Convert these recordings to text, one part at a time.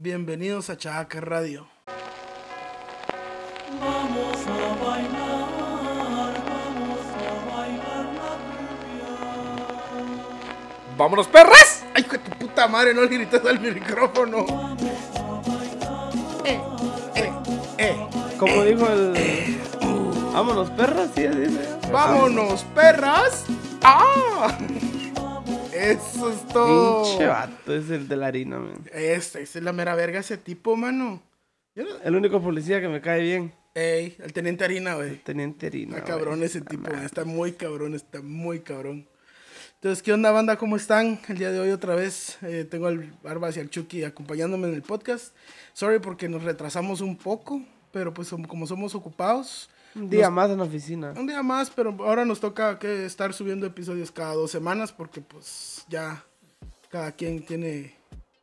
Bienvenidos a Chaca Radio. Vamos a bailar, vamos a bailar la cumbia. ¡Vámonos, perras! Ay, hijo de tu puta madre, no le grites al micrófono. Eh, eh, eh. Como dijo el. Vámonos, perras, sí, dice. ¡Vámonos, perras! ¡Ah! Eso es todo. Pinche vato, es el de la harina, man. Este, esa es la mera verga ese tipo, mano. Yo no- El único policía que me cae bien. Ey, el teniente harina, güey. Teniente harina. Está cabrón ese tipo, güey. Está muy cabrón, está muy cabrón. Entonces, ¿qué onda, banda? ¿Cómo están? El día de hoy otra vez eh, tengo al Barbas y al Chucky acompañándome en el podcast. Sorry porque nos retrasamos un poco, pero pues como somos ocupados, Un día más en la oficina. un día más, pero ahora nos toca que estar subiendo episodios cada dos semanas porque pues ya cada quien tiene...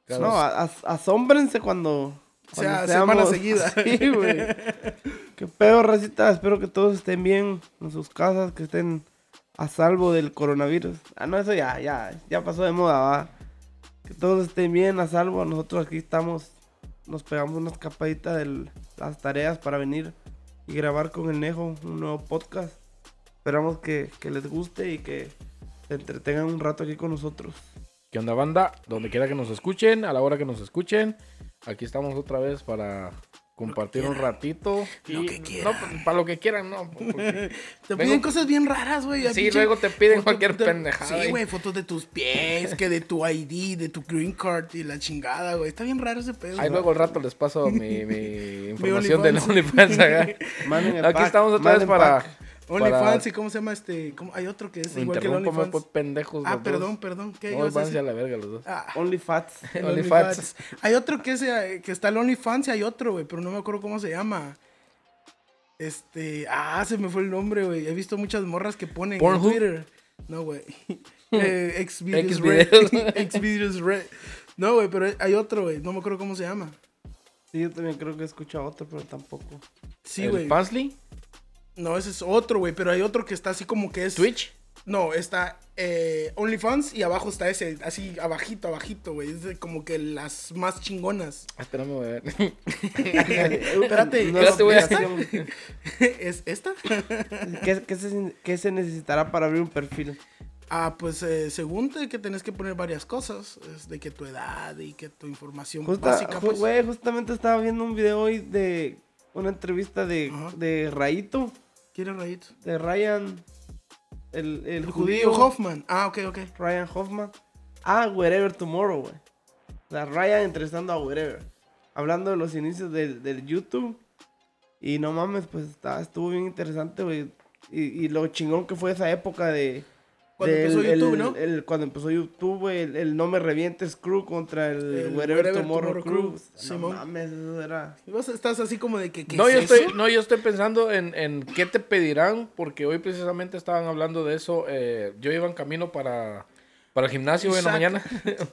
No, a- a- asómbrense cuando. O sea, cuando semana seguida. Sí, güey. Qué pedo, racita. Espero que todos estén bien en sus casas, que estén a salvo del coronavirus. Ah, no, eso ya, ya, ya pasó de moda, va. Que todos estén bien, a salvo. Nosotros aquí estamos, nos pegamos una escapadita de las tareas para venir y grabar con el Nejo un nuevo podcast. Esperamos que, que les guste y que se entretengan un rato aquí con nosotros. ¿Qué onda, banda? Donde quiera que nos escuchen, a la hora que nos escuchen. Aquí estamos otra vez para compartir un ratito. Lo y- que quieran. No, pues, para lo que quieran, no. porque- Te Vengo- piden cosas bien raras, güey. Sí, pinche luego te piden cualquier de- pendejada Sí, güey, fotos de tus pies, que de tu ID, de tu green card y la chingada, güey. Está bien raro ese pedo. Ahí luego al rato les paso mi, mi información del OnlyFans. Aquí pack, estamos otra vez para. pack. OnlyFans, ¿y cómo se llama este? ¿Cómo? Hay otro que es igual que el OnlyFans. pues, pendejos. Ah, los perdón, dos. perdón. ¿Qué No, a la verga los dos. Ah, OnlyFats. el OnlyFans. Hay otro que, es, eh, que está el OnlyFans y hay otro, güey, pero no me acuerdo cómo se llama. Este, ah, se me fue el nombre, güey. He visto muchas morras que ponen en. Twitter. No, güey. eh, Xvideos. Red. Xvideos Red. No, güey, pero hay otro, güey. No me acuerdo cómo se llama. Sí, yo también creo que he escuchado otro, pero tampoco. Sí, ¿El güey. Fansly? No, ese es otro, güey. Pero hay otro que está así como que es. ¿Twitch? No, está eh, OnlyFans y abajo está ese, así abajito, abajito, güey. Es de como que las más chingonas. Ah, Espérame, voy a ver. Espérate, No, Espérate, voy a-. ¿Es esta? ¿Qué, qué se, qué se necesitará para abrir un perfil? Ah, pues eh, según te- que tenés que poner varias cosas. Es de que tu edad y que tu información Justa- básica, pues. güey, justamente estaba viendo un video hoy de una entrevista de, Ajá. de Rayito, ¿Quiere rayito? de Ryan, el, el El judío Hoffman. Ah, ok, ok. Ryan Hoffman. Ah, Wherever Tomorrow, güey. O sea, Ryan entrevistando a Wherever. Hablando de los inicios del, del YouTube. Y no mames, pues está, estuvo bien interesante, güey. Y, y lo chingón que fue esa época de... Cuando del- empezó el- YouTube, ¿no? el- cuando empezó YouTube, el, el No Me Revientes Crew contra el, El Wherever, Wherever Tomorrow, Tomorrow Crew. Crew, No mames, eso era... Y vos estás así como de que. ¿qué No es yo, eso? estoy, no, yo estoy pensando en, en qué te pedirán, porque hoy precisamente estaban hablando de eso. eh, yo iba en camino para, para el gimnasio hoy en la mañana.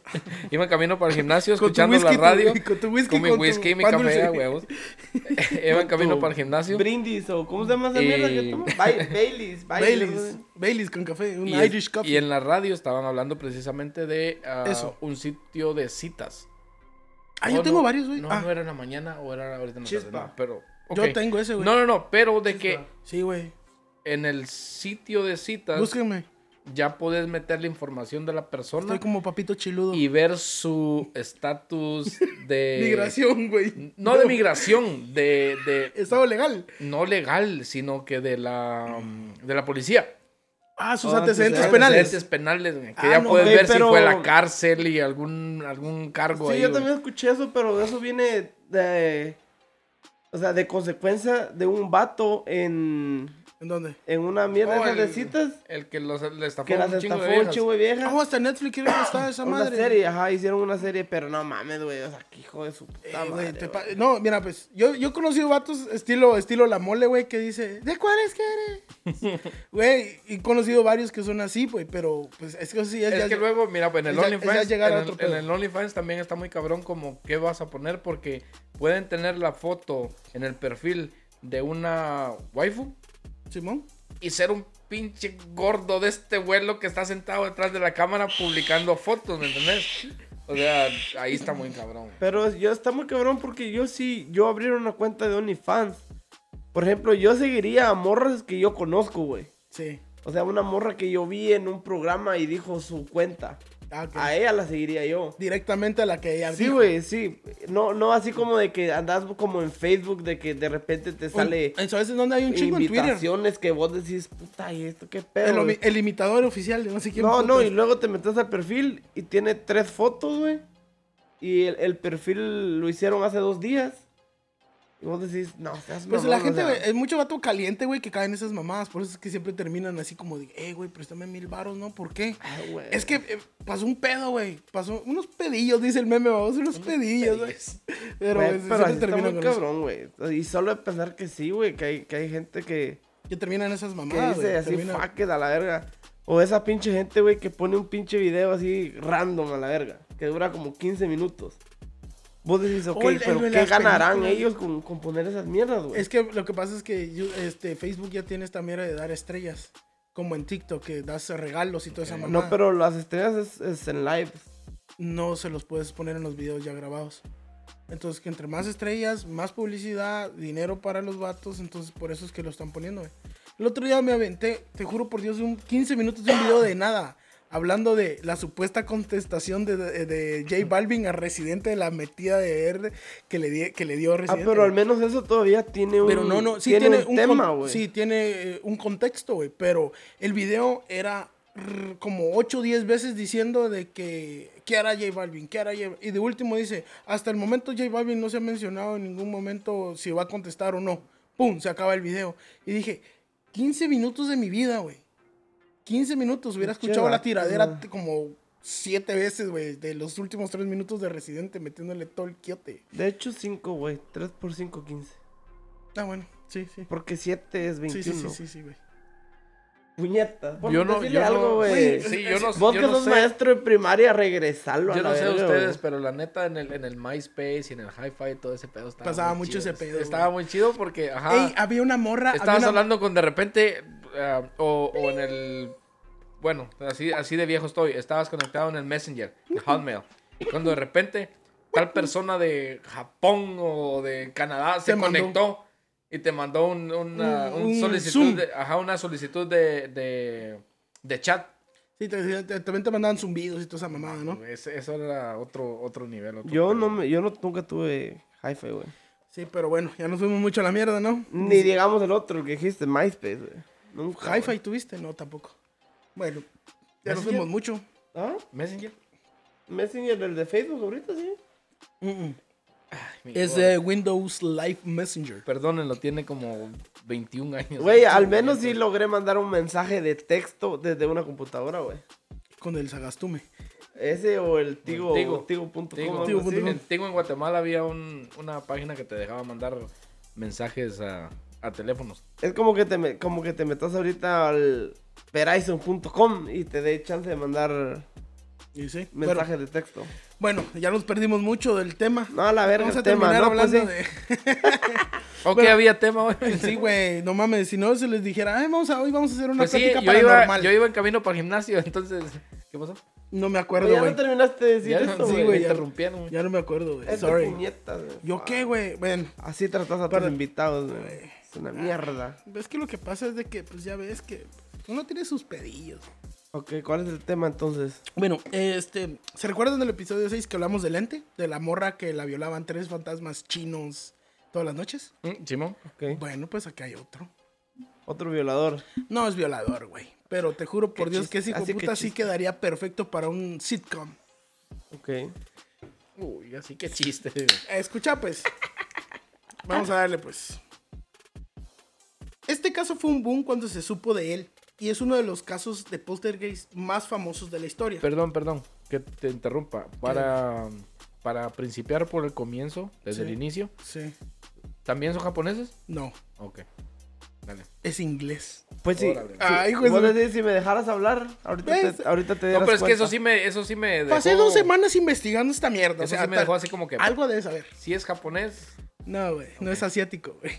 iba en camino para el gimnasio, escuchando whisky, la radio. tu- con tu whisky, con mi con whisky y mi café, huevos. iba en camino para el gimnasio. Brindis, o ¿cómo se llama esa mierda que Y-? Ba- Baileys. Baileys. Baileys con café. Un Y, Irish y coffee. en la radio estaban hablando precisamente de ah, Eso. un sitio de citas. Ah, yo Oh, tengo varios, güey. No, ah, no era en la mañana o era ahorita en la tarde, Chispa. no, pero... yo tengo ese, güey. No, no, no, pero de que Sí, güey. en el sitio de citas Búsquenme. Ya puedes meter la información de la persona Estoy como papito chiludo. y ver su estatus de... Migración, güey. No de migración, de, de... Estado legal. No legal, sino que de la, mm, de la policía. Ah, sus Ah, antecedentes antecedentes penales. Antecedentes penales, güey, que Ah, ya no, puedes güey, ver pero- si fue a la cárcel y algún, algún cargo Sí, ahí. yo güey. también escuché eso, pero eso viene de. O sea, de consecuencia de un vato en. ¿En dónde? En una mierda Oh, esas de citas. El que los, le estafó Que las un chingo de estafó un viejas. chivo de vieja. Ah, hasta Netflix quiero está esa una madre. serie, ajá, hicieron una serie, pero no mames, güey. O sea, que hijo de su puta Eh, madre. te güey. pa- no, mira, pues, yo, yo he conocido vatos estilo, estilo la mole, güey, que dice, ¿de cuáles quiere? Güey, y he conocido varios que son así, güey, pero, pues, es que sí, es, Es ya- que luego, mira, pues en el OnlyFans, en, en el OnlyFans también está muy cabrón como qué vas a poner porque pueden tener la foto en el perfil de una waifu Simón. y ser un pinche gordo de este vuelo que está sentado detrás de la cámara publicando fotos, ¿me entendés? O sea, ahí está muy cabrón. Pero yo está muy cabrón porque yo sí, yo abrir una cuenta de OnlyFans. Por ejemplo, yo seguiría a morras que yo conozco, güey. Sí. O sea, una morra que yo vi en un programa y dijo su cuenta. Ah. A ella la seguiría yo. Directamente a la que ella Sí, güey, sí. No, no así como de que andas como en Facebook, de que de repente te sale ¿Sabes en dónde hay un chingo en invitaciones que vos decís, puta, ¿y esto qué El, pedo? güey?" el imitador oficial de no sé quién. No, no, y luego te metes al perfil y tiene tres fotos, güey. Y el, el perfil lo hicieron hace dos días. Y vos decís, no, seas Pues mamón, la o gente, sea, es mucho vato caliente, güey, que caen en esas mamadas. Por eso es que siempre terminan así como de, eh, güey, préstame mil baros, ¿no? ¿Por qué? ay, güey. Es que eh, pasó un pedo, güey. Pasó unos pedillos, dice el meme, vamos, unos pedillos, güey. Pero, Güey, pero así está muy cabrón, güey. Y solo de pensar que sí, güey, que hay, que hay gente que, Que terminan esas que mamadas, dice güey. así, terminan- fuck it, a la verga. O esa pinche gente, güey, que pone un pinche video así random a la verga. Que dura como 15 minutos. Vos decís, ok, pero ¿qué ganarán películas. ellos con, con poner esas mierdas, güey? Es que lo que pasa es que yo- este, Facebook ya tiene esta mierda de dar estrellas. Como en TikTok, que das regalos y toda esa mamada. No, pero las estrellas es, es en live. no se los puedes poner en los videos ya grabados. Entonces, que entre más estrellas, más publicidad, dinero para los vatos, entonces por eso es que lo están poniendo, güey. El otro día me aventé, te juro por Dios, un 15 minutos de un video de nada, hablando de la supuesta contestación de, de, de J Balvin a Residente de la metida de verde que le, di- que le dio Ah, Residente. pero al menos eso todavía tiene un, Pero no, no, sí tiene tiene, un un tema, güey. Sí, tiene eh, un contexto, güey. Pero el video era como 8 o 10 veces diciendo de que ¿qué hará J Balvin? ¿Qué hará J Balvin? Y de último dice, hasta el momento J Balvin no se ha mencionado en ningún momento si va a contestar o no. ¡Pum! Se acaba el video. Y dije, 15 minutos de mi vida, güey. 15 minutos. Hubiera escuchado la tiradera como 7 veces, güey. De los últimos 3 minutos de Residente metiéndole todo el quiote. De hecho, 5, güey. 3 por 5, 15. Ah, bueno. Sí, sí. Porque 7 es Sí, 21. sí, sí, sí, sí, güey. Puñetas. Bueno, Yo no, yo algo, no, güey. sí, yo no, Vos yo que no sos sé, maestro de primaria, regresalo a yo la no sé verga, ustedes, güey. pero la neta en el, en el MySpace y en el Hi-Fi todo ese pedo estaba Pasaba muy mucho chido. ese pedo, Estaba güey. muy chido porque, ajá, Ey, había una morra. había estabas una- hablando con de repente, ah, o, o en el, bueno, así, así de viejo estoy, estabas conectado en el Messenger, de Hotmail, cuando de repente tal persona de Japón o de Canadá se mandó- conectó y te mandó un, una, Un- un un solicitud, de, ajá, una solicitud de, de, de chat. Sí, te- te- también te mandaban zumbidos y toda esa mamada, ¿no? Ese- eso era otro, otro nivel. otro Yo no, me, yo no, nunca tuve hi-fi, güey. Sí, pero bueno, ya nos fuimos mucho a la mierda, ¿no? Ni digamos el otro, el que dijiste, MySpace, güey. Nunca. Hi-Fi tuviste, no, tampoco. Bueno, ya nos fuimos mucho. ¿Ah? Messenger. Messenger, el de Facebook ahorita, sí. Es eh, Windows Live Messenger. Perdónenlo, tiene como 21 años. Güey, al menos sí logré mandar un mensaje de texto desde una computadora, güey. Con el Sagastume. Ese o el Tigo, Tigo. Tigo.com. Tigo. Tigo com. En Tigo en Guatemala había un- una página que te dejaba mandar mensajes a, a teléfonos. Es como que te, como que te metas ahorita al Verizon.com y te dé chance de mandar Y sí, mensajes de texto. bueno, ya nos perdimos mucho del tema. No, a la verga Vamos a tema, terminar ¿no? Pues hablando sí. Ok, Bueno. había tema de... Sí, güey, no mames, si no se les dijera, Ay, vamos a, hoy vamos a hacer una Pues sí, plática yo iba, paranormal. yo iba en camino para el gimnasio, entonces... ¿Qué pasó? No me acuerdo, Oye, ya güey. no terminaste de decir Ya, esto, sí, güey. güey, interrumpieron. güey. Ya no me acuerdo, güey. Es de Sorry. puñetas, güey. ¿Yo qué, güey? Bueno, Así tratas a tus invitados, güey. Es una mierda. es que lo que pasa es de que, pues ya ves que uno tiene sus pedillos. Ok, ¿cuál es el tema entonces? Bueno, este, ¿se recuerdan del episodio 6 que hablamos del ente? De la morra que la violaban tres fantasmas chinos todas las noches. Mm, Simón. Ok. Bueno, pues aquí hay otro. Otro violador. No es violador, güey. Pero te juro por Qué Dios que ese hijo Así que puta sí chiste. quedaría perfecto para un sitcom. Ok. Uy, así que chiste. Escucha, pues. Vamos a darle, pues. Caso fue un boom cuando se supo de él. Y es uno de los casos de poltergeist más famosos de la historia. Perdón, perdón, que te interrumpa. Para, para principiar por el comienzo, desde Sí. el inicio, Sí. ¿también son japoneses? No, Ok. Dale. es inglés. Pues sí. Órale. Ay, Vos su- decís, si me dejaras hablar, ahorita ¿Ves? te, ahorita te No, pero es que eso sí me, eso sí me dejó... Pasé dos semanas investigando esta mierda. O Eso sea, sí me dejó así como que... algo debes saber. Si es japonés... No, güey. No es asiático, güey.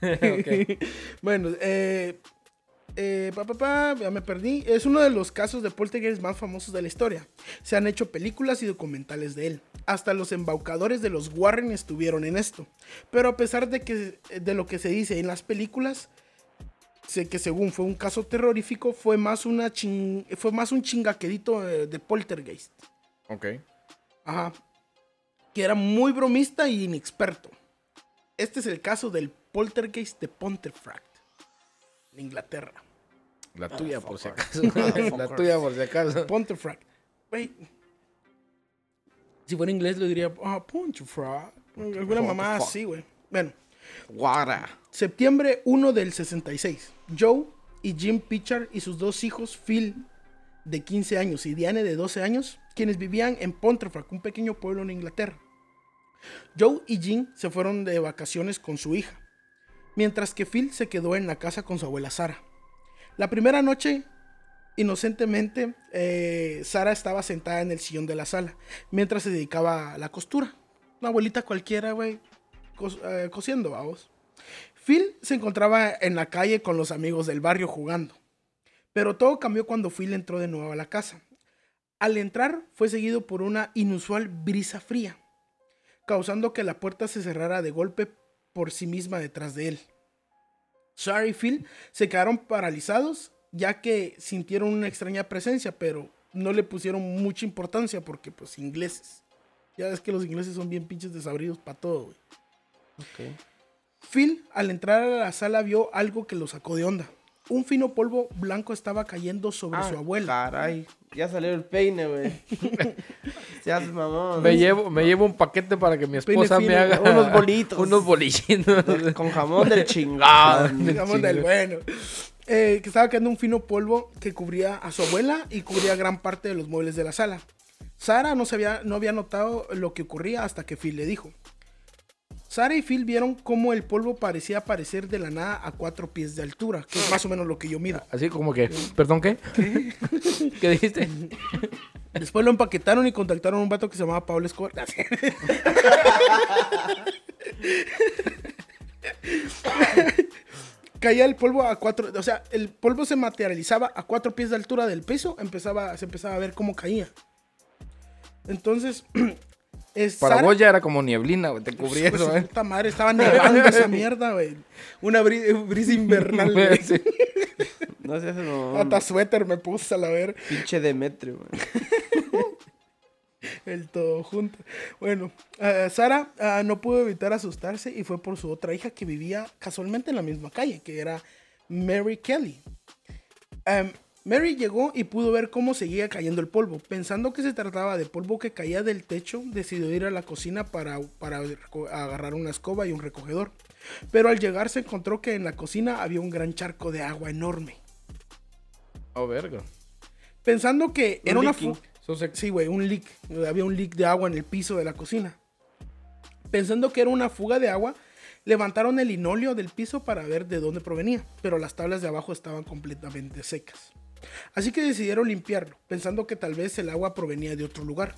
bueno, eh, eh, pa, pa, pa, ya me perdí. Es uno de los casos de poltergeist más famosos de la historia. Se han hecho películas y documentales de él. Hasta los embaucadores de los Warren estuvieron en esto. Pero a pesar de, que, de lo que se dice en las películas, sé que según fue un caso terrorífico, fue más, una chin- fue más un chingaquerito eh, de poltergeist. Ok. Ajá. Que era muy bromista y inexperto. Este es el caso del poltergeist de Pontefract, en Inglaterra. La tuya, por si acaso. La tuya, por si acaso. Pontefract. Güey. Si fuera inglés, lo diría, ah, Pontefract. Alguna mamá así, güey. Bueno, Guara. septiembre 1 del 66. Joe y Jim Pitcher y sus dos hijos, Phil, de 15 años, y Diane, de 12 años, quienes vivían en Pontefract, un pequeño pueblo en Inglaterra. Joe y Jim se fueron de vacaciones con su hija, mientras que Phil se quedó en la casa con su abuela Sara. La primera noche, inocentemente, eh, Sara estaba sentada en el sillón de la sala, mientras se dedicaba a la costura. Una abuelita cualquiera, güey, cos- eh, cosiendo, vamos. Phil se encontraba en la calle con los amigos del barrio jugando. Pero todo cambió cuando Phil entró de nuevo a la casa. Al entrar fue seguido por una inusual brisa fría, causando que la puerta se cerrara de golpe por sí misma detrás de él. Sarah y Phil se quedaron paralizados ya que sintieron una extraña presencia, pero no le pusieron mucha importancia porque pues ingleses. Ya ves que los ingleses son bien pinches desabridos para todo, güey. Phil, al entrar a la sala, vio algo que lo sacó de onda. Un fino polvo blanco estaba cayendo sobre Ah, su abuela. Caray. Ya salió el peine, güey. Se hace mamón. Me llevo, me llevo un paquete para que mi esposa me haga unos bolitos. Unos bolichitos. Con jamón del chingado. Digamos del bueno. Eh, que estaba cayendo un fino polvo que cubría a su abuela y cubría gran parte de los muebles de la sala. Sara no, sabía, no había notado lo que ocurría hasta que Phil le dijo. Sara y Phil vieron cómo el polvo parecía aparecer de la nada a cuatro pies de altura, que es más o menos lo que yo mido. Así como que, ¿perdón qué? ¿Qué, dijiste? Después lo empaquetaron y contactaron a un vato que se llamaba Pablo Escobar. Caía el polvo a cuatro, o sea, el polvo se materializaba a cuatro pies de altura del piso, empezaba, se empezaba a ver cómo caía. Entonces, es Para Sara- vos ya era como nieblina, güey. Te cubrí Pues, eso, ¿eh? puta madre, estaba nevando esa mierda, güey. Una bri- brisa invernal, güey. Sí. No se hace mamón. Hasta suéter me puse a la ver. Pinche Demetrio, güey. El todo junto. Bueno, eh, Sara ah, no pudo evitar asustarse y fue por su otra hija que vivía casualmente en la misma calle, que era Mary Kelly. Em, Mary llegó y pudo ver cómo seguía cayendo el polvo. Pensando que se trataba de polvo que caía del techo, decidió ir a la cocina para, para agarrar una escoba y un recogedor. Pero al llegar se encontró que en la cocina había un gran charco de agua enorme. Oh, verga. Pensando que era Un una leaking. fu- Eso se- Sí, güey, un leak. Había un leak de agua en el piso de la cocina. Pensando que era una fuga de agua, levantaron el linóleo del piso para ver de dónde provenía, pero las tablas de abajo estaban completamente secas. Así que decidieron limpiarlo, pensando que tal vez el agua provenía de otro lugar.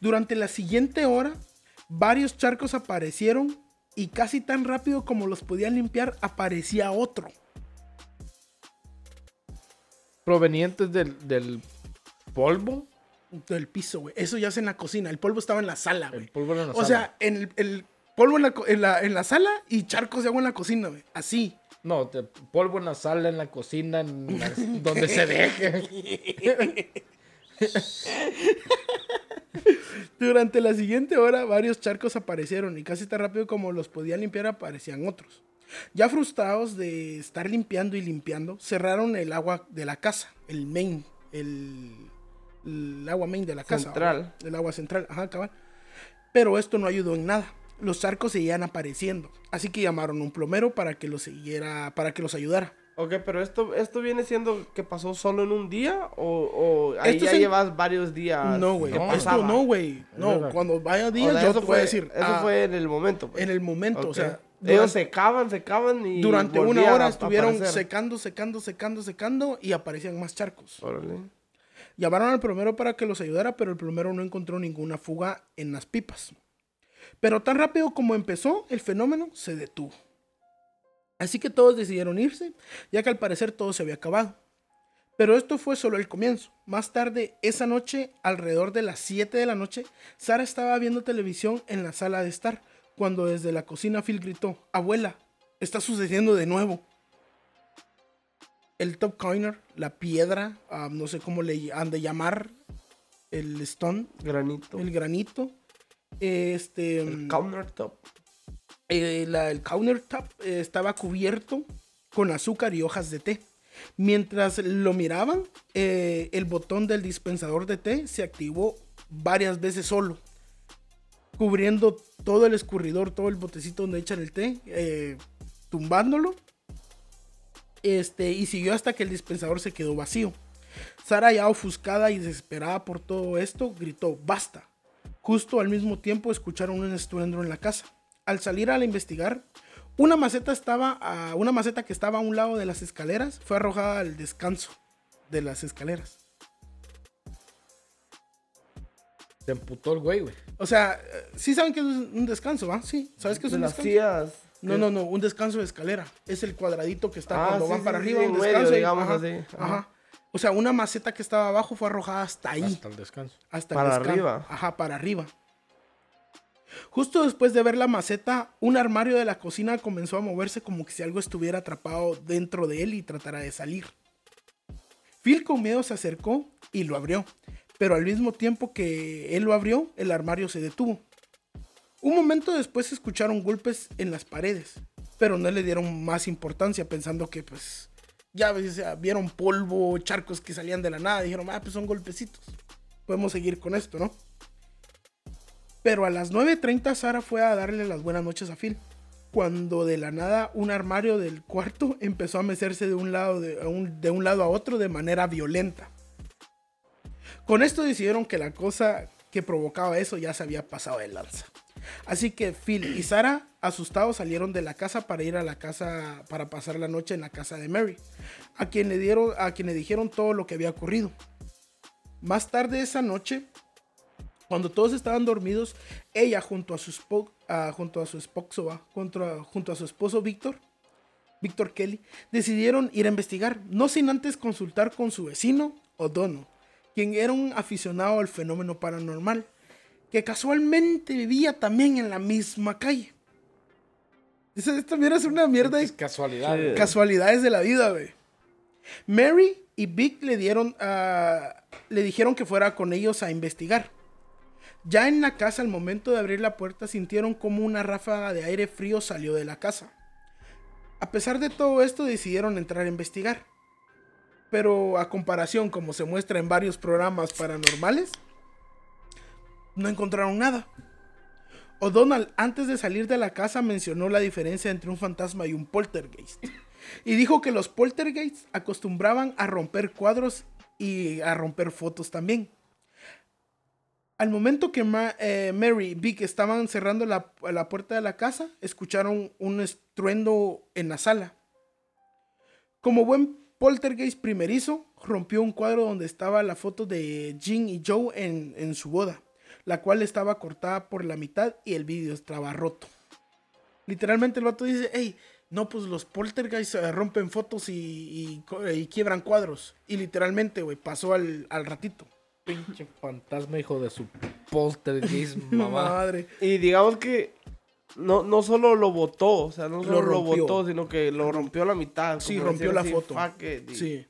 Durante la siguiente hora, varios charcos aparecieron y casi tan rápido como los podían limpiar, aparecía otro. Provenientes del, del polvo. Del piso, güey. Eso ya es en la cocina. El polvo estaba en la sala, güey. El polvo en la O sala. sea, en el, el polvo en la, en, la, en la sala y charcos de agua en la cocina, güey. Así. No, te- polvo en la sala, en la cocina, en la- donde se deje. Durante la siguiente hora, varios charcos aparecieron y casi tan rápido como los podían limpiar, aparecían otros. Ya frustrados de estar limpiando y limpiando, cerraron el agua de la casa, el main, el, el agua main de la casa. Central. ¿verdad? El agua central, ajá, cabal. Pero esto no ayudó en nada. Los charcos seguían apareciendo, así que llamaron a un plomero para que los siguiera, para que los ayudara. Ok, pero esto, esto viene siendo que pasó solo en un día o, o ahí Esto ya llevas varios días. No, güey. ¿Qué no, Esto no, güey. No, cuando vaya O días, sea, yo eso te voy a decir. Eso ah, fue en el momento. pues. en el momento, o sea. Ellos secaban, secaban y. Durante una hora a estuvieron secando, secando, secando, secando y aparecían más charcos. Órale. Llamaron al plomero para que los ayudara, pero el plomero no encontró ninguna fuga en las pipas. Pero tan rápido como empezó, el fenómeno se detuvo. Así que todos decidieron irse, ya que al parecer todo se había acabado. Pero esto fue solo el comienzo. Más tarde, esa noche, alrededor de las 7 de la noche, Sara estaba viendo televisión en la sala de estar, cuando desde la cocina Phil gritó, abuela, está sucediendo de nuevo. El top coiner, la piedra, ah, no sé cómo le han de llamar, el stone, Granito. el granito, este, El countertop. eh, la- el countertop eh, estaba cubierto con azúcar y hojas de té. Mientras lo miraban, eh, el botón del dispensador de té se activó varias veces solo, cubriendo todo el escurridor, todo el botecito donde echan el té, eh, tumbándolo. Este, y siguió hasta que el dispensador se quedó vacío. Sara, ya ofuscada y desesperada por todo esto, gritó, basta. Justo al mismo tiempo escucharon un estruendo en la casa. Al salir a investigar, una maceta, estaba a, una maceta que estaba a un lado de las escaleras fue arrojada al descanso de las escaleras. Se emputó el güey, güey. O sea, sí saben que es un descanso, ¿va? Sí, ¿sabes qué es un las descanso? sillas. No, no, no, un descanso de escalera. Es el cuadradito que está Ah, cuando sí, van sí, para sí, arriba, en un medio, descanso. y- digamos ajá, así. ajá. Ajá. O sea, una maceta que estaba abajo fue arrojada hasta ahí. Hasta el descanso. Hasta Para el descan- arriba. Ajá, para arriba. Justo después de ver la maceta, un armario de la cocina comenzó a moverse como que si algo estuviera atrapado dentro de él y tratara de salir. Phil con miedo se acercó y lo abrió, pero al mismo tiempo que él lo abrió, el armario se detuvo. Un momento después escucharon golpes en las paredes, pero no le dieron más importancia pensando que pues ya vieron polvo, charcos que salían de la nada, dijeron, ah, pues son golpecitos. Podemos seguir con esto, ¿no? Pero a las 9.30 Sara fue a darle las buenas noches a Phil. Cuando de la nada un armario del cuarto empezó a mecerse de un lado, de, a un, de un lado a otro de manera violenta. Con esto decidieron que la cosa que provocaba eso ya se había pasado de lanza. Así que Phil y Sara, asustados, salieron de la casa para ir a la casa para pasar la noche en la casa de Mary, a quien le dieron, a quien le dijeron todo lo que había ocurrido. Más tarde esa noche, cuando todos estaban dormidos, ella junto a su, espo- ah, junto a su esposo, ah, junto a su esposo Víctor, Víctor Kelly, decidieron ir a investigar, no sin antes consultar con su vecino O'Donnell, quien era un aficionado al fenómeno paranormal, que casualmente vivía también en la misma calle. Esa- Esta mierda es una mierda de Es casualidad. Sí. güey. casualidades de la vida, güey. Mary y Vic le dieron, ah, le dijeron que fuera con ellos a investigar. Ya en la casa, al momento de abrir la puerta, sintieron como una ráfaga de aire frío salió de la casa. A pesar de todo esto, decidieron entrar a investigar. Pero a comparación, como se muestra en varios programas paranormales, no encontraron nada. O'Donnell, antes de salir de la casa, mencionó la diferencia entre un fantasma y un poltergeist. Y dijo que los poltergeists acostumbraban a romper cuadros y a romper fotos también. Al momento que eh, Mary y Vic estaban cerrando la, la puerta de la casa, escucharon un estruendo en la sala. Como buen poltergeist primerizo, rompió un cuadro donde estaba la foto de Jean y Joe en, en su boda, la cual estaba cortada por la mitad y el vídeo estaba roto. Literalmente el vato dice, hey, no, pues los poltergeists eh, rompen fotos y, y quiebran cuadros. Y literalmente, güey, pasó al, al ratito. Pinche fantasma, hijo de su poltergeist, mamá. Madre. Y digamos que no, no solo lo botó, o sea, no solo lo, botó, sino que lo rompió a la mitad. Sí, rompió la así, foto. it, Sí.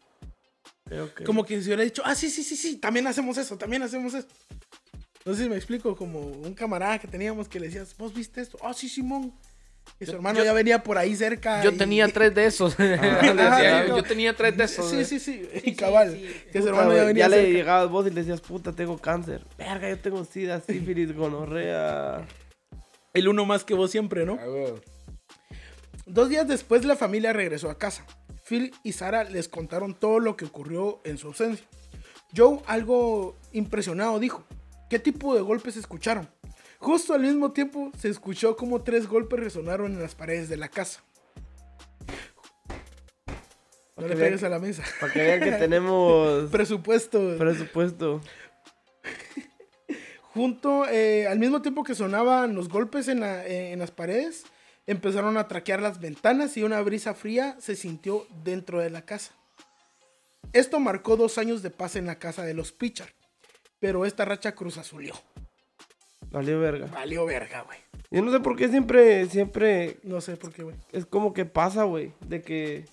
Como que si hubiera dicho, ah, sí, sí, sí, sí, también hacemos eso, también hacemos eso. No sé si me explico, como un camarada que teníamos que le decías, ¿vos viste esto? Ah, sí, Simón. Y su hermano yo- ya venía por ahí cerca. Yo y- tenía tres de esos. Decía Ajá, yo, no. yo tenía tres de esos. Sí, güey. sí, sí. Y sí, cabal. sí. Que su Puta, hermano ya güey, venía ya le llegabas vos y le decías, puta, tengo cáncer. Verga, yo tengo sida, sífilis, gonorrea. El uno más que vos siempre, ¿no? Ah. Dos días después la familia regresó a casa. Phil y Sara les contaron todo lo que ocurrió en su ausencia. Joe, algo impresionado, dijo, ¿qué tipo de golpes escucharon? Justo al mismo tiempo se escuchó como tres golpes resonaron en las paredes de la casa. No le pegues a la mesa. Para que vean que tenemos Presupuesto. presupuesto. Junto, eh, al mismo tiempo que sonaban los golpes en, la- eh, en las paredes, Empezaron a traquear las ventanas y una brisa fría se sintió dentro de la casa. Esto marcó dos años de paz en la casa de los Pichar, pero esta racha cruz azulió. Valió verga. Valió verga, güey. Yo no sé por qué siempre, siempre No sé por qué, güey. es como que pasa, güey. De que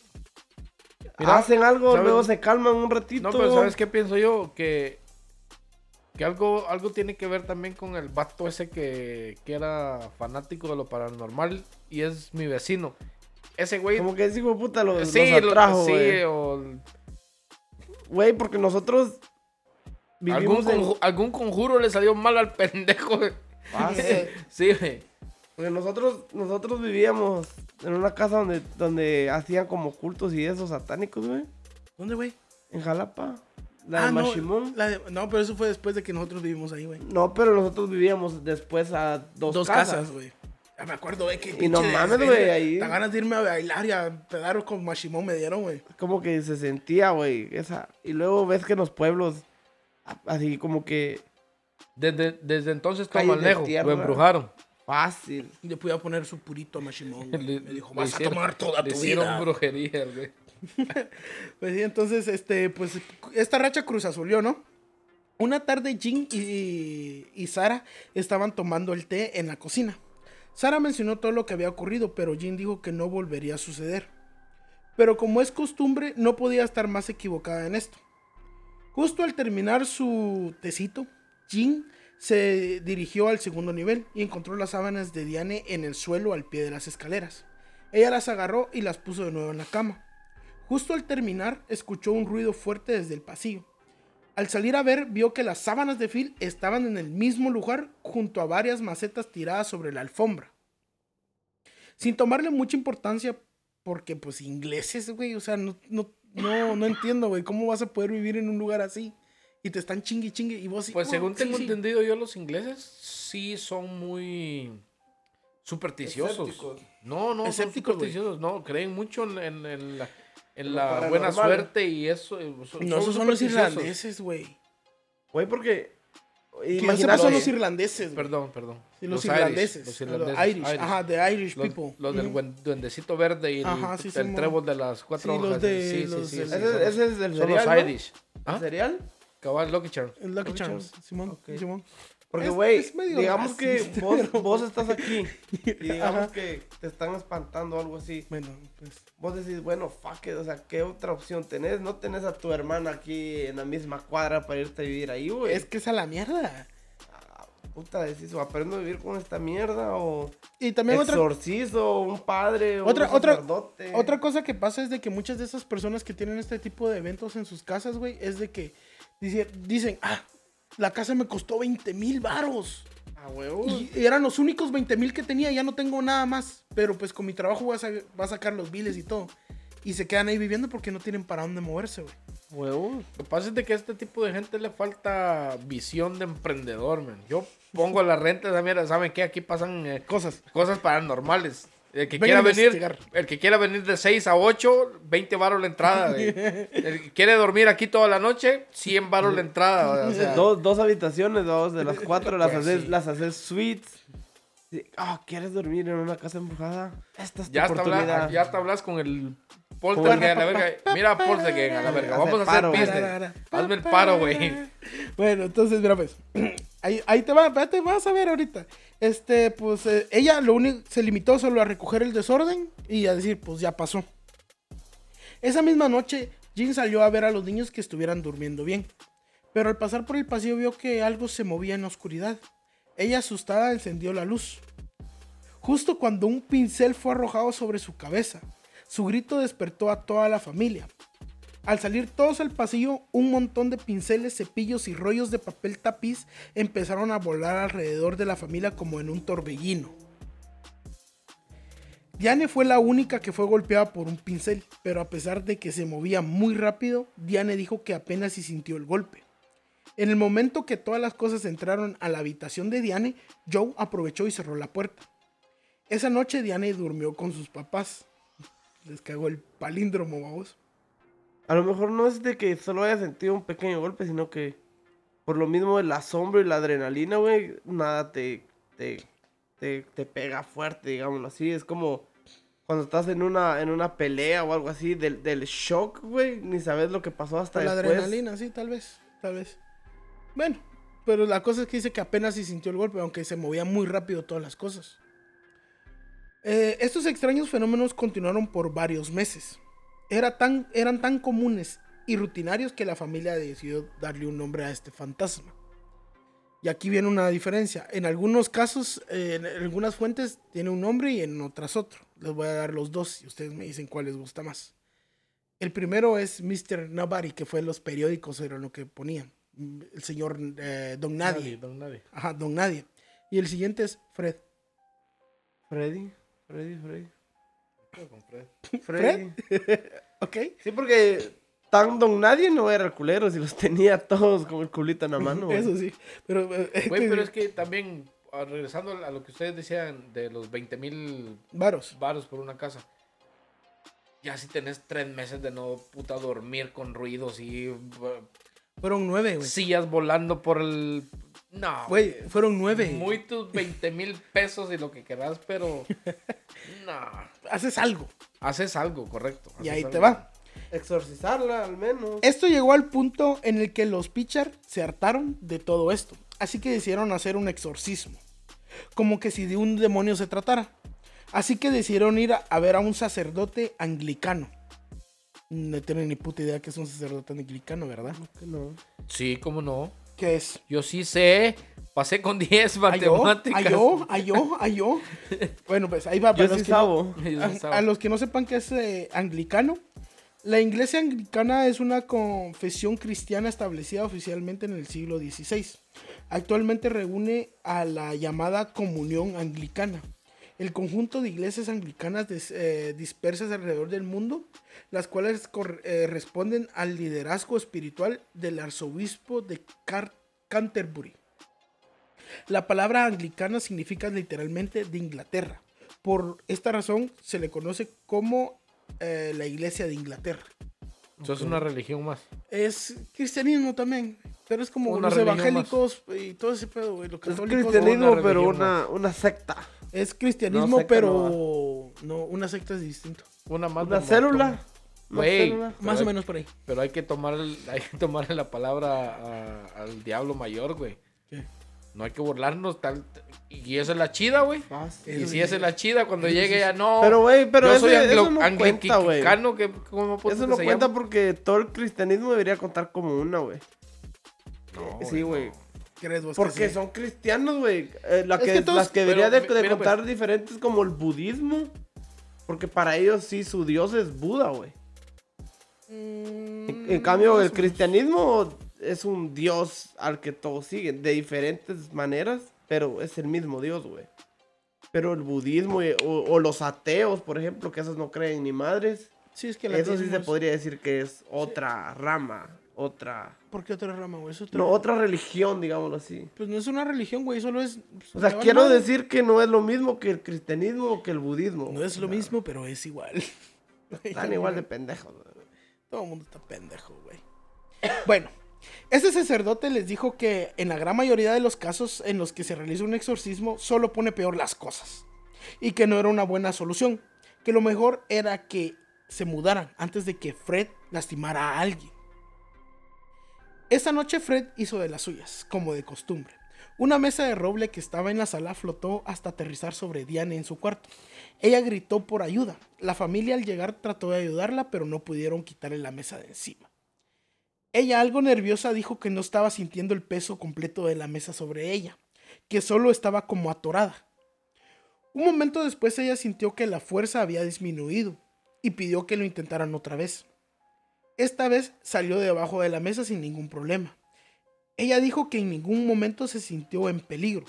Mira, hacen algo, ¿sabes? luego se calman un ratito. No, pero ¿sabes qué pienso yo? Que, que algo, algo tiene que ver también con el vato ese que, que era fanático de lo paranormal y es mi vecino. Ese güey... Como que ese hijo de puta lo, sí, nos lo- atrajo, sí, güey. o Güey, porque nosotros algún, vivimos en... conju- algún conjuro le salió mal al pendejo. güey. Fácil. Sí, güey. Porque nosotros, nosotros vivíamos en una casa donde, donde hacían como cultos y esos satánicos, güey. ¿Dónde, güey? En Jalapa. La Ah, de no, Mashimón. la de- no, pero eso fue después de que nosotros vivimos ahí, güey. No, pero nosotros vivíamos después a dos, Dos casas. güey. Ya me acuerdo, güey, que Y no mames, güey, ahí- Te ganas de irme a bailar y a pedar con Mashimón me dieron, güey. Como que se sentía, güey. Esa. Y luego ves que en los pueblos, así como que Desde, desde entonces Tomalnejo tierra. lo embrujaron. fácil. Le pude poner su purito a Mashimón. Le- me dijo, vas hicieron- a tomar toda le tu hicieron vida. brujería, güey. Pues sí, entonces, este, pues, esta racha cruz azulió, ¿no? Una tarde, Jin y, y Sara estaban tomando el té en la cocina. Sara mencionó todo lo que había ocurrido, pero Jin dijo que no volvería a suceder. Pero como es costumbre, no podía estar más equivocada en esto. Justo al terminar su tecito, Jin se dirigió al segundo nivel y encontró las sábanas de Diane en el suelo al pie de las escaleras. Ella las agarró y las puso de nuevo en la cama. Justo al terminar, escuchó un ruido fuerte desde el pasillo. Al salir a ver, vio que las sábanas de Phil estaban en el mismo lugar junto a varias macetas tiradas sobre la alfombra. Sin tomarle mucha importancia, porque pues ingleses, güey, o sea, no, no, no, no entiendo, güey, ¿cómo vas a poder vivir en un lugar así? Y te están chingue y chingue y vos... Pues "Oh, según sí, tengo sí". entendido yo, los ingleses sí son muy supersticiosos. Escépticos. No, no, son Escépticos, güey. supersticiosos. No, creen mucho en, en- en la, en la buena suerte y eso. eh, son- No, esos son los irlandeses, güey. Güey, porque. Imagínate. son los irlandeses, güey. Perdón, perdón. Sí, los, Irish, irlandeses. los Los irlandeses. Irish. Irish. Ajá, the Irish Los, people. los del buen- duendecito verde y el, Ajá, sí, el trébol de las cuatro Sí, los hojas. de- sí, sí, los sí, del- sí, Ese, son- ese es el son cereal. los ¿no? Irish. ¿Ah? ¿Cereal? Cabal, Lucky Charms. El Lucky Lucky Charms, Charms. Simón, Ok. Simón. Porque, güey, digamos que vos, pero- vos estás aquí y digamos Ajá. que te están espantando o algo así. Bueno, pues... Vos decís, bueno, fuck it, o sea, ¿qué otra opción tenés? No tenés a tu hermana aquí en la misma cuadra para irte a vivir ahí, güey. Es que es a la mierda. Ah, Puta, decís, o aprendo a vivir con esta mierda, o Y también otra, un padre, o Otra- un otra- sacerdote. otra cosa que pasa es de que muchas de esas personas que tienen este tipo de eventos en sus casas, güey, es de que dice- dicen, ah, la casa me costó 20 mil varos. Ah, huevo. Y eran los únicos 20 mil que tenía, ya no tengo nada más. Pero pues con mi trabajo voy a, sa- voy a sacar los biles y todo. Y se quedan ahí viviendo porque no tienen para dónde moverse, güey. Huevo. Lo que pasa es de que a este tipo de gente le falta visión de emprendedor, man. Yo pongo la renta de esa mierda, ¿saben qué? Aquí pasan eh, Cosas. cosas paranormales. El que Vengan quiera venir, el que quiera venir de 6 a 8, 20 baros la entrada. güey. El que quiere dormir aquí toda la noche, 100 baros la entrada. O sea, Dos, dos habitaciones, dos de las cuatro las Pues haces, sí. las haces suites. Ah, ¿quieres dormir en una casa embrujada? Esta es tu ya, te oportunidad. hablas, ya te hablas con el poltergeist a la verga. Mira, poltergeist a la verga. Vamos a hacer business. Hazme el paro, güey. Bueno, entonces, mira, pues. Ahí, ahí te va, espérate, vas a ver ahorita. Este, pues, eh, ella lo único, se limitó solo a recoger el desorden y a decir, pues ya pasó. Esa misma noche, Jean salió a ver a los niños que estuvieran durmiendo bien. Pero al pasar por el pasillo vio que algo se movía en la oscuridad. Ella asustada encendió la luz. Justo cuando un pincel fue arrojado sobre su cabeza, su grito despertó a toda la familia. Al salir todos al pasillo, un montón de pinceles, cepillos y rollos de papel tapiz empezaron a volar alrededor de la familia como en un torbellino. Diane fue la única que fue golpeada por un pincel, pero a pesar de que se movía muy rápido, Diane dijo que apenas si sintió el golpe. En el momento que todas las cosas entraron a la habitación de Diane, Joe aprovechó y cerró la puerta. Esa noche Diane durmió con sus papás. Les cagó el palíndromo, vamos. A lo mejor no es de que solo haya sentido un pequeño golpe, sino que por lo mismo el asombro y la adrenalina, güey, nada te, te, te, te pega fuerte, digámoslo así. Es como cuando estás en una, en una pelea o algo así, del, del shock, güey, ni sabes lo que pasó hasta Por la después. adrenalina, sí, tal vez, tal vez. Bueno, pero la cosa es que dice que apenas si sintió el golpe, aunque se movía muy rápido todas las cosas. Eh, estos extraños fenómenos continuaron por varios meses. Era tan, eran tan comunes y rutinarios que la familia decidió darle un nombre a este fantasma. Y aquí viene una diferencia. En algunos casos, eh, en algunas fuentes tiene un nombre y en otras otro. Les voy a dar los dos y ustedes me dicen cuál les gusta más. El primero es Mr. Nobody, que fue en los periódicos, era lo que ponían. El señor eh, Don Nadie. don nadie. Ajá, Don Nadie. Y el siguiente es Fred. Freddy, Freddy, Freddy. Con Fred. Freddy. ¿Ok? Sí, porque tan don nadie no era el culero, si los tenía todos con el culito en la mano. güey. Eso sí. Pero, eh, Güey, pero es que también, ah, regresando a lo que ustedes decían de los 20 mil Varos. varos por una casa. Ya si tenés tres meses de no puta dormir con ruidos y uh, Fueron nueve, güey. sillas volando por el... No. Güey, fueron nueve. Muy tus 20 mil pesos y lo que querás, pero... No. Haces algo. Haces algo, correcto. Y ahí te va. Exorcizarla, al menos. Esto llegó al punto en el que los Pitcher se hartaron de todo esto. Así que decidieron hacer un exorcismo. Como que si de un demonio se tratara. Así que decidieron ir a, a ver a un sacerdote anglicano. No tienen ni puta idea que es un sacerdote anglicano, ¿verdad? Que no. Sí, cómo no. ¿Qué es? Yo sí sé. Pasé con 10 ¿Ayó? matemáticas. ¿Ayó? ¿Ayó? ¿Ayó? Bueno, pues ahí va. Yo sí que no- sabo. Yo A, sabo. a los que no sepan qué es eh, anglicano, la iglesia anglicana es una confesión cristiana establecida oficialmente en el siglo XVI. Actualmente reúne a la llamada comunión anglicana, el conjunto de iglesias anglicanas eh, dispersas alrededor del mundo, las cuales eh, responden al liderazgo espiritual del arzobispo de Canterbury. La palabra anglicana significa literalmente de Inglaterra. Por esta razón se le conoce como eh, la iglesia de Inglaterra. Eso es una religión más. Es cristianismo también, pero es como Una los evangélicos y todo ese pedo, güey. Los Es cristianismo, una pero una, una secta. es cristianismo, No, secta pero no, una secta es distinto. Una más Una célula. Güey. célula. Más hay- o menos por ahí. Pero hay que tomar, el- hay que tomarle la palabra a- al diablo mayor, güey. ¿Qué? No hay que burlarnos tal. Y esa es la chida, güey. Fácil. Y si esa es la chida, cuando Eso llegue sí. ya no. Pero, güey, pero yo ese- soy eso no cuenta, güey. anglicano, que ¿cómo Eso que no se cuenta llama? porque todo el cristianismo debería contar como una, güey. No, sí, güey. no. ¿Crees vos que Porque sí? son cristianos, güey. Eh, la Es que, que todos- las que debería de, pero, de mira, contar pues. diferentes como el budismo. Porque para ellos sí su dios es Buda, güey. En, en cambio, el cristianismo es un dios al que todos siguen de diferentes maneras, pero es el mismo dios, güey. Pero el budismo y- o, o los ateos, por ejemplo, que esos no creen ni madres, Sí, es que el eso sí se es- podría decir que es otra rama, otra... ¿Por qué otra rama, güey? Otra- No, otra religión, digámoslo así. Pues no es una religión, güey, solo es... O sea, quiero decir que no es lo mismo que el cristianismo o que el budismo. No es lo mismo, pero es igual. Están igual de pendejos. güey. Todo el mundo está pendejo, güey. Bueno, este sacerdote les dijo que en la gran mayoría de los casos en los que se realiza un exorcismo, solo pone peor las cosas. Y que no era una buena solución. Que lo mejor era que se mudaran antes de que Fred lastimara a alguien. Esa noche Fred hizo de las suyas, como de costumbre. Una mesa de roble que estaba en la sala flotó hasta aterrizar sobre Diane en su cuarto. Ella gritó por ayuda. La familia al llegar trató de ayudarla, pero no pudieron quitarle la mesa de encima. Ella, algo nerviosa, dijo que no estaba sintiendo el peso completo de la mesa sobre ella, que solo estaba como atorada. Un momento después ella sintió que la fuerza había disminuido y pidió que lo intentaran otra vez. Esta vez salió debajo de la mesa sin ningún problema. Ella dijo que en ningún momento se sintió en peligro,